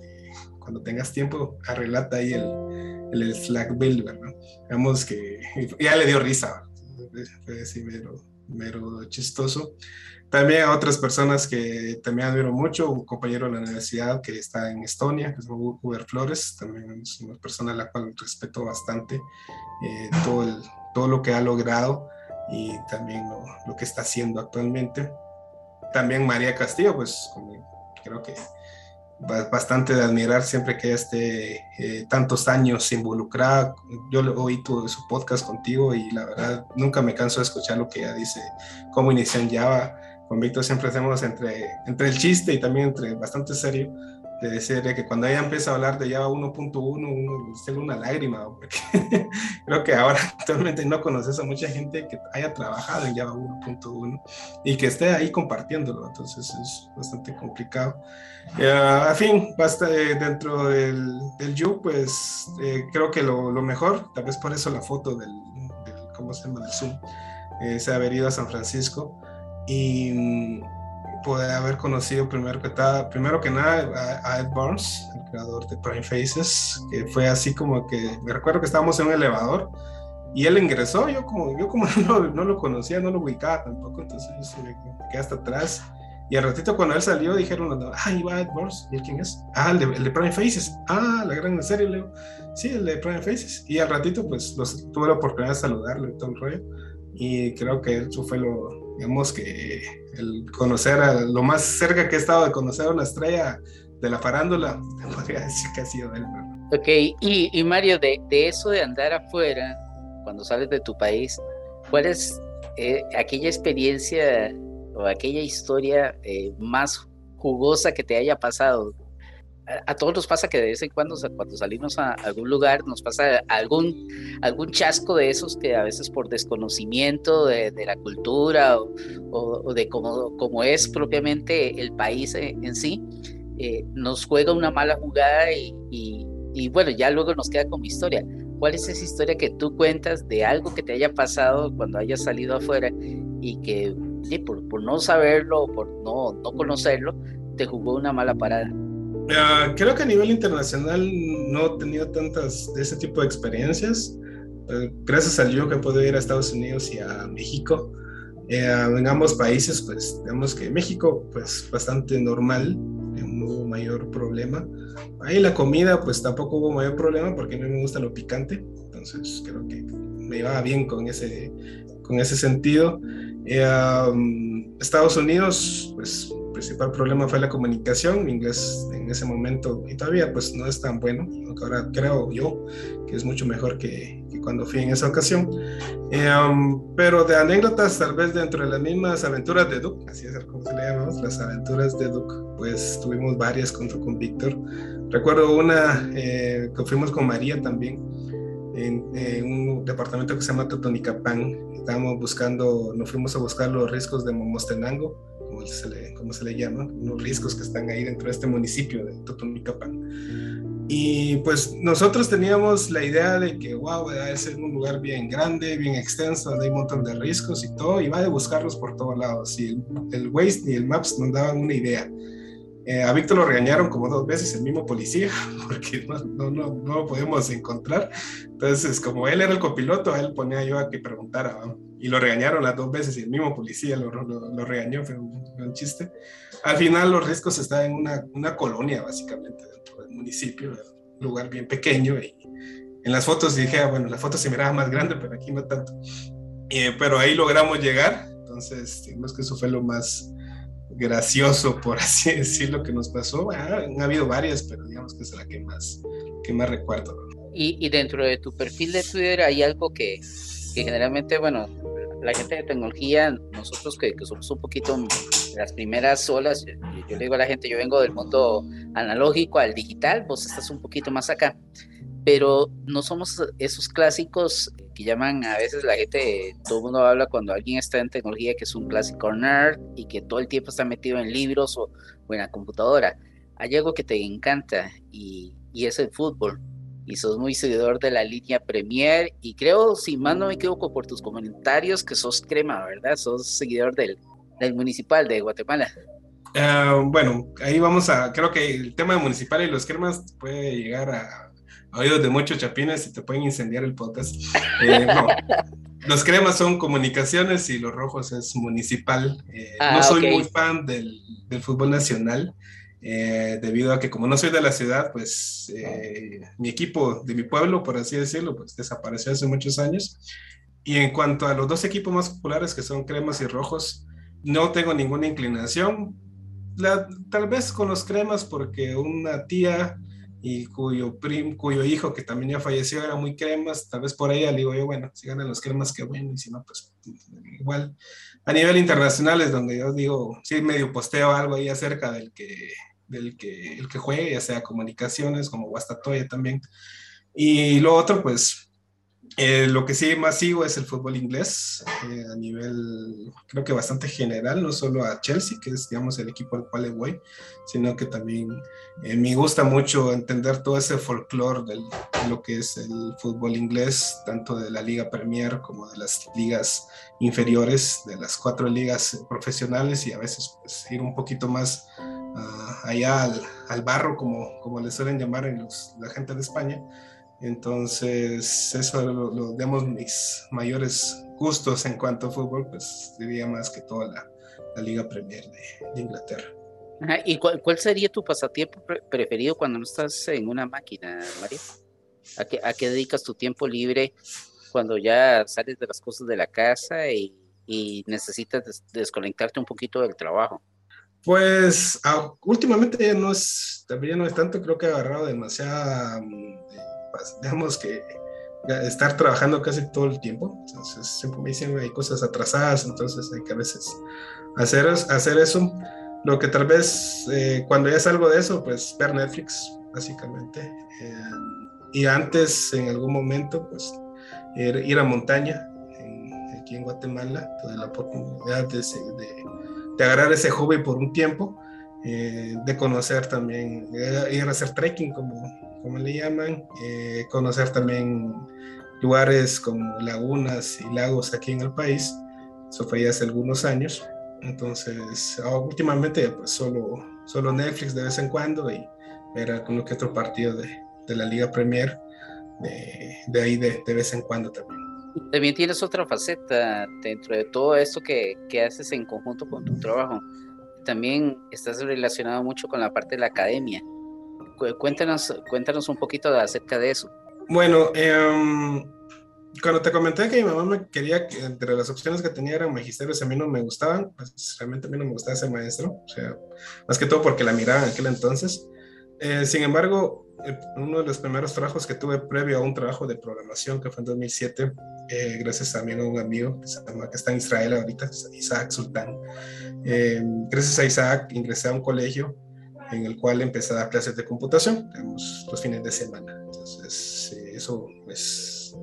cuando tengas tiempo, arreglata ahí el, el Slack Build, ¿verdad? Digamos que ya le dio risa, fue así mero, mero chistoso. También a otras personas que también admiro mucho, un compañero de la universidad que está en Estonia, que es Uber Flores, también es una persona a la cual respeto bastante eh, todo, el, todo lo que ha logrado y también lo, lo, que está haciendo actualmente. También María Castillo, pues creo que bastante de admirar siempre que esté eh, tantos años involucrada. Yo oí tu, su podcast contigo y la verdad nunca me canso de escuchar lo que ella dice, cómo inició en Java. Con Víctor siempre hacemos entre, entre el chiste y también entre bastante serio de decir que cuando ella empieza a hablar de Java 1.1, uno tiene una lágrima, porque creo que ahora actualmente no conoces a mucha gente que haya trabajado en Java 1.1 y que esté ahí compartiéndolo, entonces es bastante complicado. Uh, fin, basta eh, dentro del, del You, pues eh, creo que lo, lo, mejor, tal vez por eso la foto del, del ¿cómo se llama? Del Zoom, eh, se haber ido a San Francisco y poder haber conocido primero que, está, primero que nada a, Ed Barnes, el creador de Prime Faces, que fue así como que, me recuerdo que estábamos en un elevador y él ingresó, yo como, yo como no, no lo conocía, no lo ubicaba tampoco, entonces yo me quedé hasta atrás. Y al ratito cuando él salió dijeron, ah, iba Ed Barnes, ¿y él quién es? Ah, el de, el de, Prime Faces, ah, la gran serie, Leo. Sí, el de Prime Faces. Y al ratito pues los, tuve la oportunidad de saludarlo y todo el rollo. Y creo que eso fue lo, digamos que el conocer a, lo más cerca que he estado de conocer a una estrella de la farándula, te podría decir que ha sido él. Ok, y, y Mario, de, de, eso de andar afuera, cuando sales de tu país, ¿cuál es eh, aquella experiencia o aquella historia eh, más jugosa que te haya pasado? A, todos nos pasa que de vez en cuando, cuando salimos a algún lugar, nos pasa algún, algún chasco de esos que a veces por desconocimiento de, la cultura o, de cómo, cómo, es propiamente el país en, sí, eh, nos juega una mala jugada y, bueno, ya luego nos queda como historia. ¿Cuál es esa historia que tú cuentas de algo que te haya pasado cuando hayas salido afuera y que por, por no saberlo, por no, no conocerlo, te jugó una mala parada? Uh, creo que a nivel internacional no he tenido tantas de ese tipo de experiencias. Uh, gracias al yo que puedo ir a Estados Unidos y a México. Uh, en ambos países, pues digamos que México, pues bastante normal, no hubo mayor problema. Ahí la comida, pues tampoco hubo mayor problema porque a mí me gusta lo picante, entonces creo que me iba bien con ese, con ese sentido. Estados Unidos, pues principal problema fue la comunicación. Mi inglés en ese momento y todavía pues no es tan bueno, aunque ahora creo yo que es mucho mejor que, que cuando fui en esa ocasión. Eh, um, pero de anécdotas, tal vez dentro de las mismas aventuras de Duke, así es como se le llamamos, las aventuras de Duke, pues tuvimos varias junto con Víctor. Recuerdo una eh, que fuimos con María también. En, en, un departamento que se llama Totonicapán. Estábamos buscando, nos fuimos a buscar los riscos de Momostenango como se le, como se le llama, unos riscos que están ahí dentro de este municipio de Totonicapán. Y pues nosotros teníamos la idea de que, wow, es un lugar bien grande, bien extenso, donde hay un montón de riscos y todo, y va de buscarlos por todos lados. Y el, el Waze ni el Maps nos daban una idea. Eh, a Víctor lo regañaron como dos veces el mismo policía, porque no, no, no, no, lo podemos encontrar. Entonces, como él era el copiloto, él ponía yo a que preguntara, y lo regañaron las dos veces y el mismo policía lo, lo, regañó, fue un, un, chiste. Al final, los riesgos están en una, una, colonia, básicamente, dentro del municipio, un lugar bien pequeño. Y en las fotos dije, ah, bueno, la foto se miraba más grande, pero aquí no tanto. Eh, pero ahí logramos llegar, entonces, digamos que eso fue lo más gracioso, por así decirlo, que nos pasó. Ah, han habido varias, pero digamos que es la que más, que más recuerdo. Y, y, dentro de tu perfil de Twitter hay algo que, que generalmente, bueno, la gente de tecnología, nosotros que, que, somos un poquito las primeras olas, yo, yo, le digo a la gente, yo vengo del mundo analógico al digital, vos estás un poquito más acá, pero no somos esos clásicos que llaman a veces la gente, todo el mundo habla cuando alguien está en tecnología que es un clásico nerd y que todo el tiempo está metido en libros o, en la computadora. Hay algo que te encanta y, y es el fútbol. y sos muy seguidor de la línea Premier y creo, si más no me equivoco por tus comentarios, que sos crema, ¿verdad? Sos seguidor del, del municipal de Guatemala. Uh, bueno, ahí vamos a, creo que el tema de municipal y los cremas puede llegar a, oídos de muchos chapines y te pueden incendiar el podcast. Eh, no, los cremas son comunicaciones y los rojos es municipal. Eh, ah, no soy muy fan del, del fútbol nacional. Eh, debido a que como no soy de la ciudad, pues eh, mi equipo de mi pueblo, por así decirlo, pues desapareció hace muchos años. Y en cuanto a los dos equipos más populares, que son cremas y rojos, no tengo ninguna inclinación. tal vez con los cremas, porque una tía y cuyo, prim, cuyo hijo, que también ya falleció, era muy cremas, tal vez por ella le digo yo, bueno, si ganan los cremas, qué bueno, y si no, pues igual. A nivel internacional es donde yo digo, sí, medio posteo algo ahí acerca del que del que, el que juegue, ya sea comunicaciones como Guastatoya también. Y lo otro, pues, eh, lo que sí más sigo es el fútbol inglés eh, a nivel, creo que bastante general, no solo a Chelsea, que es, digamos, el equipo al cual voy, sino que también eh, me gusta mucho entender todo ese folclore de lo que es el fútbol inglés, tanto de la Liga Premier como de las ligas inferiores, de las cuatro ligas profesionales y a veces pues, ir un poquito más allá al, barro, como, como le suelen llamar en la gente de España. Entonces, eso lo, lo, digamos, mis mayores gustos en cuanto a fútbol, pues diría más que toda la, Liga Premier de, Inglaterra. ¿Y cuál, sería tu pasatiempo preferido cuando no estás en una máquina, María? ¿A qué, ¿A qué, dedicas tu tiempo libre cuando ya sales de las cosas de la casa y, y necesitas desconectarte un poquito del trabajo? Pues ah, últimamente ya no es, también no es tanto, creo que he agarrado demasiada, mm, pues, digamos que estar trabajando casi todo el tiempo, entonces siempre me dicen hay cosas atrasadas, entonces hay que a veces hacer, hacer eso. Lo que tal vez eh, cuando ya salgo de eso, pues ver Netflix, básicamente. Eh, y antes, en algún momento, pues ir, ir a montaña, aquí en Guatemala, tuve la oportunidad de, de de agarrar ese hobby por un tiempo, eh, de conocer también, ir a hacer trekking, como, como le llaman, eh, conocer también lugares como lagunas y lagos aquí en el país. Eso fue ya hace algunos años. Entonces, ah, últimamente, pues solo, solo Netflix de vez en cuando y ver algún que otro partido de, de la Liga Premier de, de ahí de, de vez en cuando también. También tienes otra faceta dentro de todo esto que, que, haces en conjunto con tu trabajo. También estás relacionado mucho con la parte de la academia. Cuéntanos, cuéntanos un poquito acerca de eso. Bueno, em, cuando te comenté que mi mamá me quería, que entre las opciones que tenía eran magisterios, a mí no me gustaban, pues realmente a mí no me gustaba ser maestro, o sea, más que todo porque la miraba en aquel entonces. Eh, sin embargo, uno de los primeros trabajos que tuve previo a un trabajo de programación que fue en 2007, eh, gracias también a un amigo que, está en Israel ahorita, Isaac Sultán. Eh, gracias a Isaac ingresé a un colegio en el cual empecé a dar clases de computación, digamos, los fines de semana. Entonces, eso pues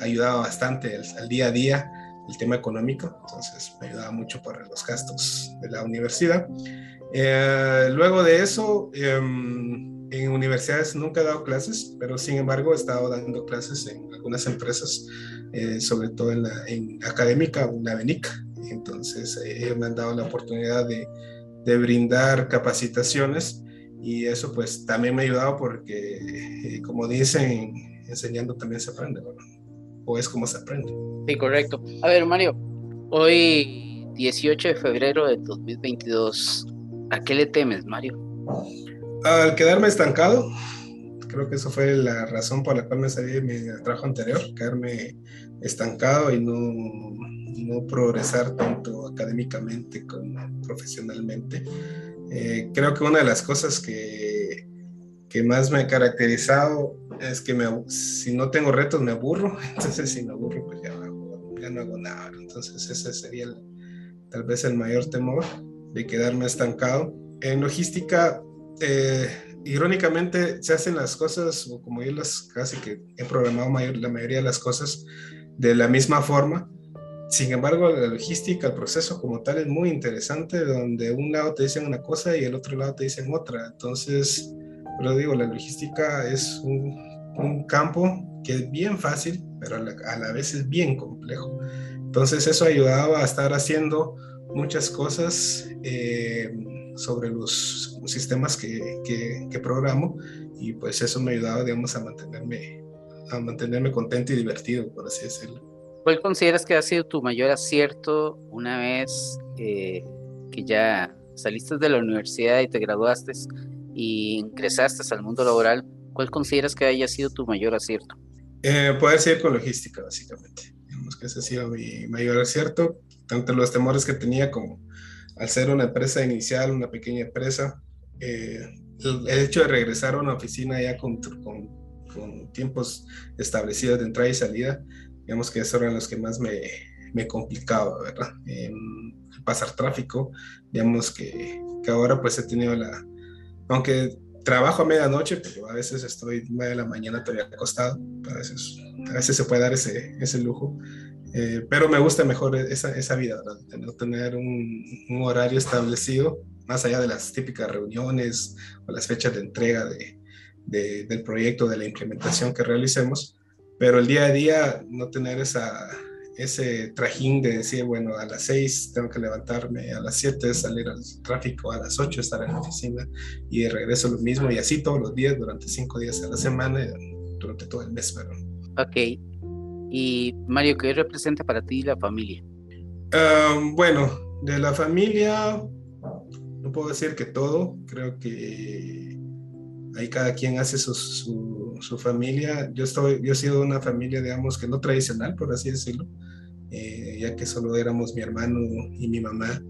ayudaba bastante al, día a día el tema económico, entonces me ayudaba mucho para los gastos de la universidad. Eh, luego de eso, em, en universidades nunca he dado clases, pero sin embargo he estado dando clases en algunas empresas, eh, sobre todo en la en académica, una BENIC. Entonces eh, me han dado la oportunidad de, de, brindar capacitaciones y eso pues también me ha ayudado porque, eh, como dicen, enseñando también se aprende, o es como se aprende. Sí, correcto. A ver, Mario, hoy 18 de febrero de 2022, ¿a qué le temes, Mario? al quedarme estancado, creo que eso fue la razón por la cual me salí de mi trabajo anterior, quedarme estancado y no, no progresar tanto académicamente como profesionalmente. Eh, creo que una de las cosas que, que más me ha caracterizado es que me, si no tengo retos me aburro, entonces si me aburro pues ya, ya no hago nada. Entonces ese sería tal vez el mayor temor de quedarme estancado. En logística eh, irónicamente se hacen las cosas, o como yo las casi que he programado mayor, la mayoría de las cosas de la misma forma. Sin embargo, la logística, el proceso como tal es muy interesante, donde un lado te dicen una cosa y el otro lado te dicen otra. Entonces, pero digo, la logística es un un campo que es bien fácil, pero a la, vez es bien complejo. Entonces eso ayudaba a estar haciendo muchas cosas eh, sobre los sistemas que, que, que, programo y pues eso me ayudaba, digamos, a mantenerme, a mantenerme contento y divertido, por así decirlo. ¿Cuál consideras que ha sido tu mayor acierto una vez eh, que ya saliste de la universidad y te graduaste y ingresaste al mundo laboral? ¿Cuál consideras que haya sido tu mayor acierto? Eh, poder seguir con logística, básicamente. Digamos que ese ha sido mi mayor acierto, tanto los temores que tenía como al ser una empresa inicial, una pequeña empresa, eh, el, hecho de regresar a una oficina ya con, con, con, tiempos establecidos de entrada y salida, digamos que esos eran los que más me, me complicaba, ¿verdad? pasar tráfico, digamos que, que ahora pues he tenido la, aunque trabajo a medianoche, pero a veces estoy nueve de la mañana todavía acostado, a veces, a veces se puede dar ese, ese lujo, eh, pero me gusta mejor esa, esa vida, de no tener un, un, horario establecido, más allá de las típicas reuniones o las fechas de entrega de, de, del proyecto, de la implementación que realicemos, pero el día a día no tener esa, ese trajín de decir, bueno, a las 6 tengo que levantarme, a las 7 salir al tráfico, a las 8 estar en la oficina y de regreso lo mismo y así todos los días durante 5 días a la semana, durante todo el mes. ¿verdad? Ok. Y Mario, ¿qué representa para ti la familia? bueno, de la familia no puedo decir que todo, creo que ahí cada quien hace su, su, familia. Yo, estoy, yo he sido una familia, digamos, que no tradicional, por así decirlo, eh, ya que solo éramos mi hermano y mi mamá,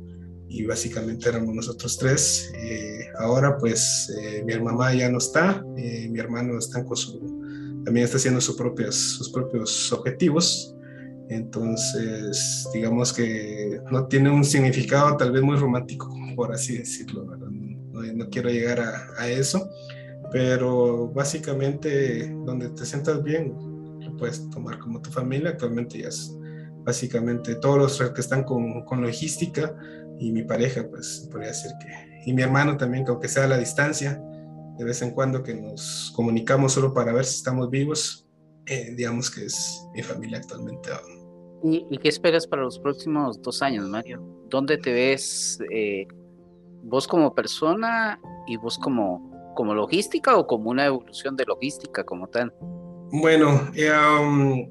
y básicamente éramos nosotros tres. Eh, ahora, pues, eh, mi mamá ya no está, mi hermano está con su, también está haciendo sus propios, sus propios objetivos. Entonces, digamos que no tiene un significado tal vez muy romántico, por así decirlo, no, no, quiero llegar a, a eso pero básicamente donde te sientas bien, lo puedes tomar como tu familia. Actualmente ya es básicamente todos los que están con, con logística y mi pareja, pues podría decir que, y mi hermano también, que aunque sea a la distancia, de vez en cuando que nos comunicamos solo para ver si estamos vivos, eh, digamos que es mi familia actualmente. ¿Y, ¿Y, qué esperas para los próximos dos años, Mario? ¿Dónde te ves eh, vos como persona y vos como como logística o como una evolución de logística como tal? Bueno, eh, um,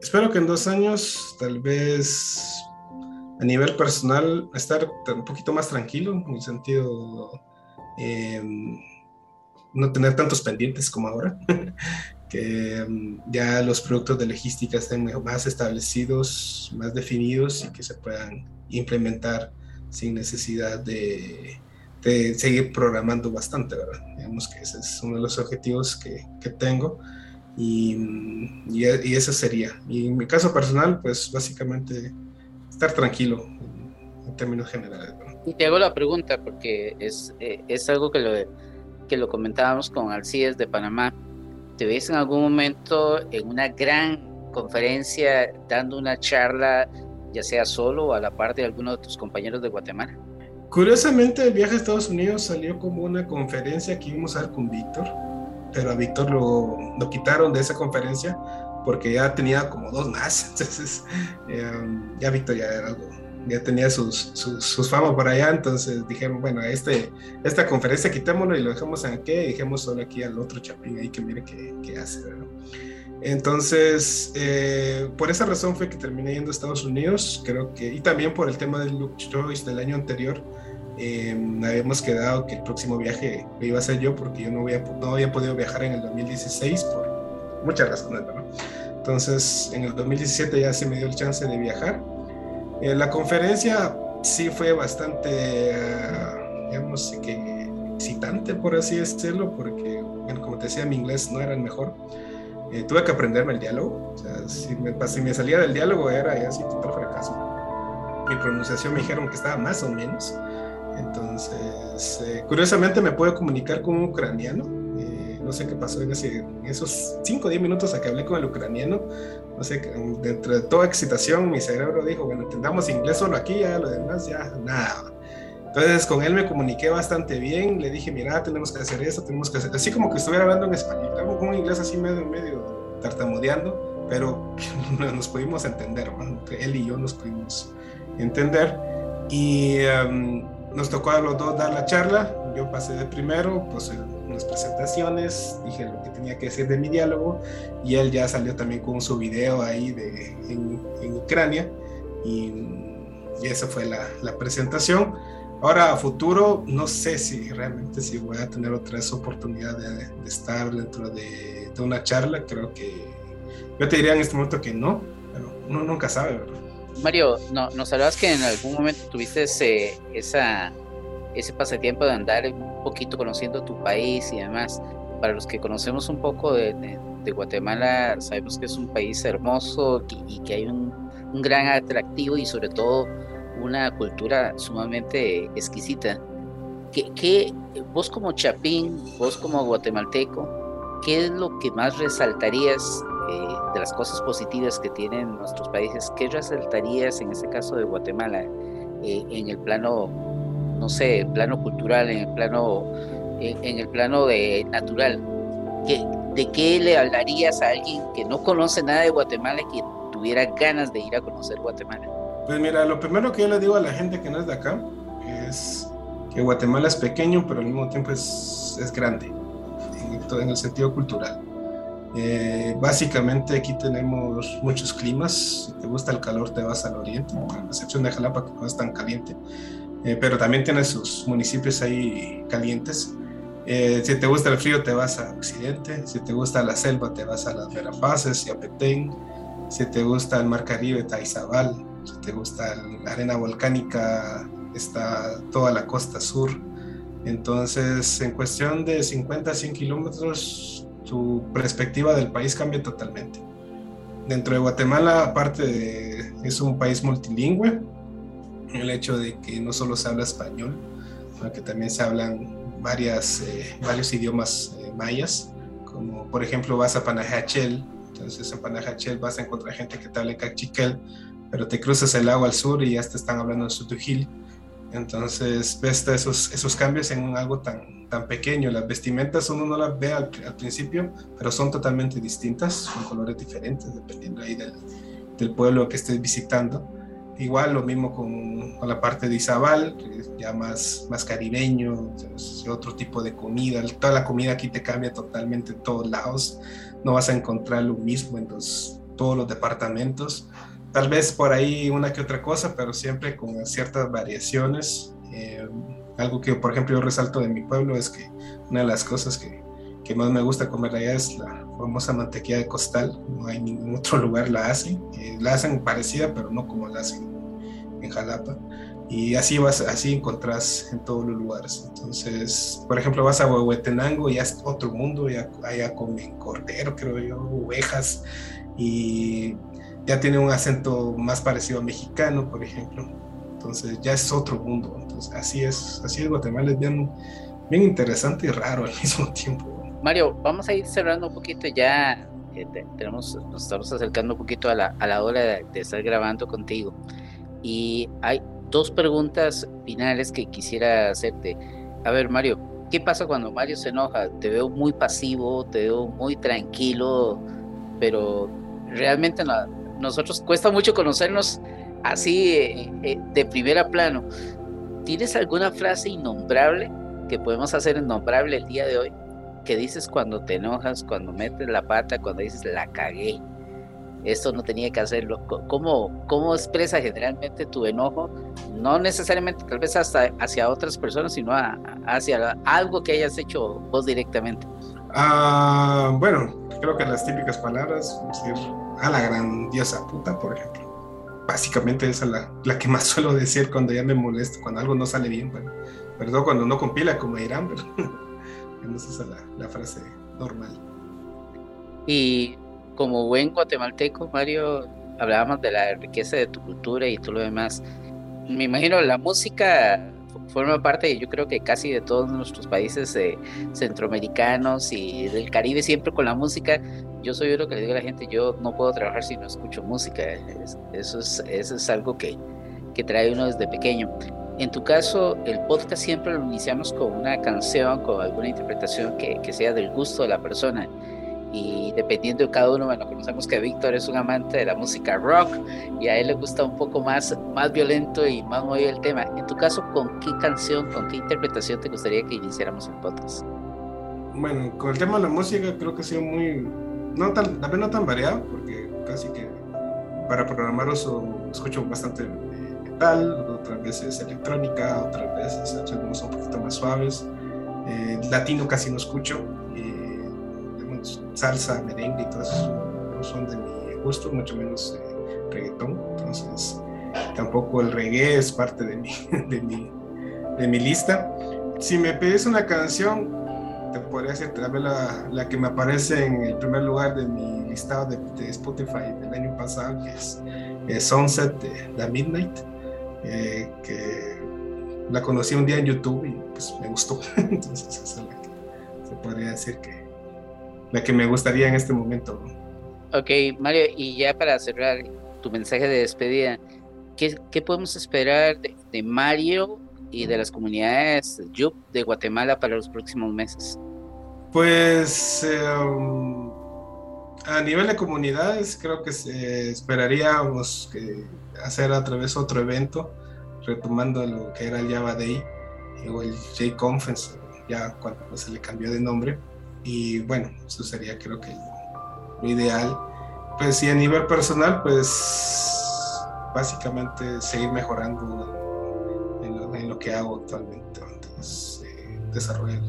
espero que en dos años, tal vez a nivel personal, estar un poquito más tranquilo, en el sentido eh, no tener tantos pendientes como ahora, que um, ya los productos de logística estén más establecidos, más definidos y que se puedan implementar sin necesidad de de seguir programando bastante, ¿verdad? Digamos que ese es uno de los objetivos que, que tengo y, y, y, eso sería. Y en mi caso personal, pues básicamente estar tranquilo en, términos generales. Y te hago la pregunta porque es, eh, es algo que lo, que lo comentábamos con Alcides de Panamá. ¿Te ves en algún momento en una gran conferencia dando una charla, ya sea solo o a la par de alguno de tus compañeros de Guatemala? Curiosamente, el viaje a Estados Unidos salió como una conferencia que íbamos a dar con Víctor, pero a Víctor lo, lo quitaron de esa conferencia porque ya tenía como dos más. Entonces, eh, ya Víctor ya era algo, ya tenía sus, sus, sus famas por allá. Entonces dijeron, bueno, este, esta conferencia quitémoslo y lo dejamos en aquí y dejemos solo aquí al otro chapín ahí que mire qué, qué hace. Entonces, eh, por esa razón fue que terminé yendo a Estados Unidos, creo que, y también por el tema del Look Choice del año anterior, eh, habíamos quedado que el próximo viaje lo iba a hacer yo porque yo no había, no había podido viajar en el 2016 por muchas razones, ¿no? Entonces, en el 2017 ya se me dio el chance de viajar. Eh, la conferencia sí fue bastante, uh, digamos, que excitante, por así decirlo, porque, bueno, como te decía, mi inglés no era el mejor. Eh, tuve que aprenderme el diálogo. O sea, si me, si me salía del diálogo era ya así total fracaso. Mi pronunciación me dijeron que estaba más o menos. Entonces, eh, curiosamente me puedo comunicar con un ucraniano. Eh, no sé qué pasó en, esos 5 o 10 minutos a que hablé con el ucraniano. No sé, dentro de toda excitación, mi cerebro dijo, bueno, entendamos inglés solo aquí, ya lo demás ya nada. Entonces con él me comuniqué bastante bien, le dije, mira, tenemos que hacer esto, tenemos que hacer, así como que estuviera hablando en español, con un inglés así medio, medio tartamudeando, pero nos pudimos entender, él y yo nos pudimos entender y em, nos tocó a los dos dar la charla, yo pasé de primero, pues unas presentaciones, dije lo que tenía que decir de mi diálogo y él ya salió también con su video ahí de, en, Ucrania y, y, esa fue la, la presentación. Ahora a futuro no sé si realmente si voy a tener otra vez oportunidad de, estar dentro de, de, una charla, creo que yo te diría en este momento que no, pero uno nunca sabe, ¿verdad? Mario, no, nos hablabas que en algún momento tuviste ese, esa, ese pasatiempo de andar un poquito conociendo tu país y demás. Para los que conocemos un poco de, de, Guatemala, sabemos que es un país hermoso y, que hay un, un gran atractivo y sobre todo una cultura sumamente exquisita. ¿Qué, vos como chapín, vos como guatemalteco, qué es lo que más resaltarías eh, de las cosas positivas que tienen nuestros países? ¿Qué resaltarías en este caso de Guatemala eh, en el plano, no sé, plano cultural, en el plano, en, el plano de natural? ¿Qué, ¿De qué le hablarías a alguien que no conoce nada de Guatemala y que tuviera ganas de ir a conocer Guatemala? Pues mira, lo primero que yo le digo a la gente que no es de acá es que Guatemala es pequeño, pero al mismo tiempo es, es grande, en, en, el sentido cultural. Eh, básicamente aquí tenemos muchos climas. Si te gusta el calor, te vas al oriente, a excepción de Jalapa, que no es tan caliente. Eh, pero también tiene sus municipios ahí calientes. Eh, si te gusta el frío, te vas a occidente. Si te gusta la selva, te vas a las Verapaces y a Petén. Si te gusta el mar Caribe, Taizabal si te gusta la arena volcánica, está toda la costa sur. Entonces, en cuestión de 50 a 100 kilómetros, tu perspectiva del país cambia totalmente. Dentro de Guatemala, aparte de, es un país multilingüe, el hecho de que no solo se habla español, sino que también se hablan varias, eh, varios idiomas eh, mayas, como por ejemplo vas a Panajachel, entonces en Panajachel vas a encontrar gente que te habla cachiquel, pero te cruzas el agua al sur y ya te están hablando de Sutujil. Entonces ves esos, cambios en algo tan, tan pequeño. Las vestimentas uno no las ve al, principio, pero son totalmente distintas, son colores diferentes dependiendo ahí del, pueblo que estés visitando. Igual lo mismo con, la parte de Izabal, que es ya más, más caribeño, otro tipo de comida. Toda la comida aquí te cambia totalmente en todos lados. No vas a encontrar lo mismo en todos los departamentos tal vez por ahí una que otra cosa, pero siempre con ciertas variaciones. Eh, algo que, por ejemplo, yo resalto de mi pueblo es que una de las cosas que, que, más me gusta comer allá es la famosa mantequilla de costal. No hay ningún otro lugar la hacen. Eh, la hacen parecida, pero no como la hacen en Jalapa. Y así vas, así encontrás en todos los lugares. Entonces, por ejemplo, vas a Huehuetenango y es otro mundo, ya, allá comen cordero, creo yo, ovejas, y ya tiene un acento más parecido a mexicano, por ejemplo. Entonces ya es otro mundo. Entonces así es, así es Guatemala, es bien, bien interesante y raro al mismo tiempo. Mario, vamos a ir cerrando un poquito ya. tenemos, nos estamos acercando un poquito a la, a la hora de, de estar grabando contigo. Y hay dos preguntas finales que quisiera hacerte. A ver, Mario, ¿qué pasa cuando Mario se enoja? Te veo muy pasivo, te veo muy tranquilo, pero realmente no, nosotros cuesta mucho conocernos así eh, eh, de primera plano. ¿Tienes alguna frase innombrable que podemos hacer innombrable el día de hoy? Que dices cuando te enojas, cuando metes la pata, cuando dices la cagué. Esto no tenía que hacerlo. ¿Cómo, cómo expresa generalmente tu enojo? No necesariamente tal vez hasta hacia otras personas, sino hacia algo que hayas hecho vos directamente. Ah, bueno, creo que las típicas palabras, decir, a la grandiosa puta, por ejemplo. Básicamente esa es la, la, que más suelo decir cuando ya me molesto, cuando algo no sale bien, bueno, perdón, cuando no compila, como dirán, pero esa es la, la frase normal. Y como buen guatemalteco, Mario, hablábamos de la riqueza de tu cultura y todo lo demás. Me imagino la música forma parte, yo creo que casi de todos nuestros países eh, centroamericanos y del Caribe, siempre con la música. Yo soy lo que le digo a la gente, yo no puedo trabajar si no escucho música. eso, es, eso es algo que, que trae uno desde pequeño. En tu caso, el podcast siempre lo iniciamos con una canción, con alguna interpretación que, que sea del gusto de la persona y dependiendo de cada uno, bueno, conocemos que Víctor es un amante de la música rock y a él le gusta un poco más, más violento y más movido el tema. En tu caso, ¿con qué canción, con qué interpretación te gustaría que iniciáramos el podcast? Bueno, con el tema de la música creo que ha sido muy, no tan, vez no tan variado, porque casi que para programar eso escucho bastante metal, otras veces electrónica, otras veces ritmos un poquito más suaves. Eh, latino casi no escucho, salsa, merengue y todo eso no son de mi gusto, mucho menos eh, reggaetón. Entonces, tampoco el reggae es parte de mi, de mi, de mi lista. Si me pides una canción, te podría decir tal vez la, la, que me aparece en el primer lugar de mi listado de, Spotify del año pasado, que es eh, Sunset de The Midnight, eh, que la conocí un día en YouTube y pues me gustó. Entonces, esa es la que se podría decir que la que me gustaría en este momento. Ok, Mario, y ya para cerrar tu mensaje de despedida, ¿qué, qué podemos esperar de, Mario y de las comunidades YUP de Guatemala para los próximos meses? Pues em, a nivel de comunidades, creo que esperaríamos que hacer otra vez otro evento, retomando lo que era el Java Day o el J-Conference, ya cuando se le cambió de nombre y bueno, eso sería creo que lo ideal. Pues y a nivel personal, pues básicamente seguir mejorando en lo, que hago actualmente, Entonces, eh,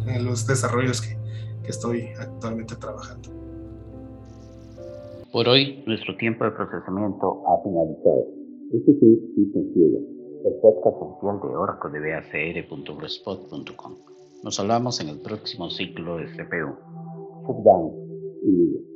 en los desarrollos que, que estoy actualmente trabajando. Por hoy, nuestro tiempo de procesamiento ha finalizado. Este fue Cita Ciega, el podcast oficial de Oracle de BACR.blogspot.com. Nos hablamos en el próximo ciclo de CPU. Y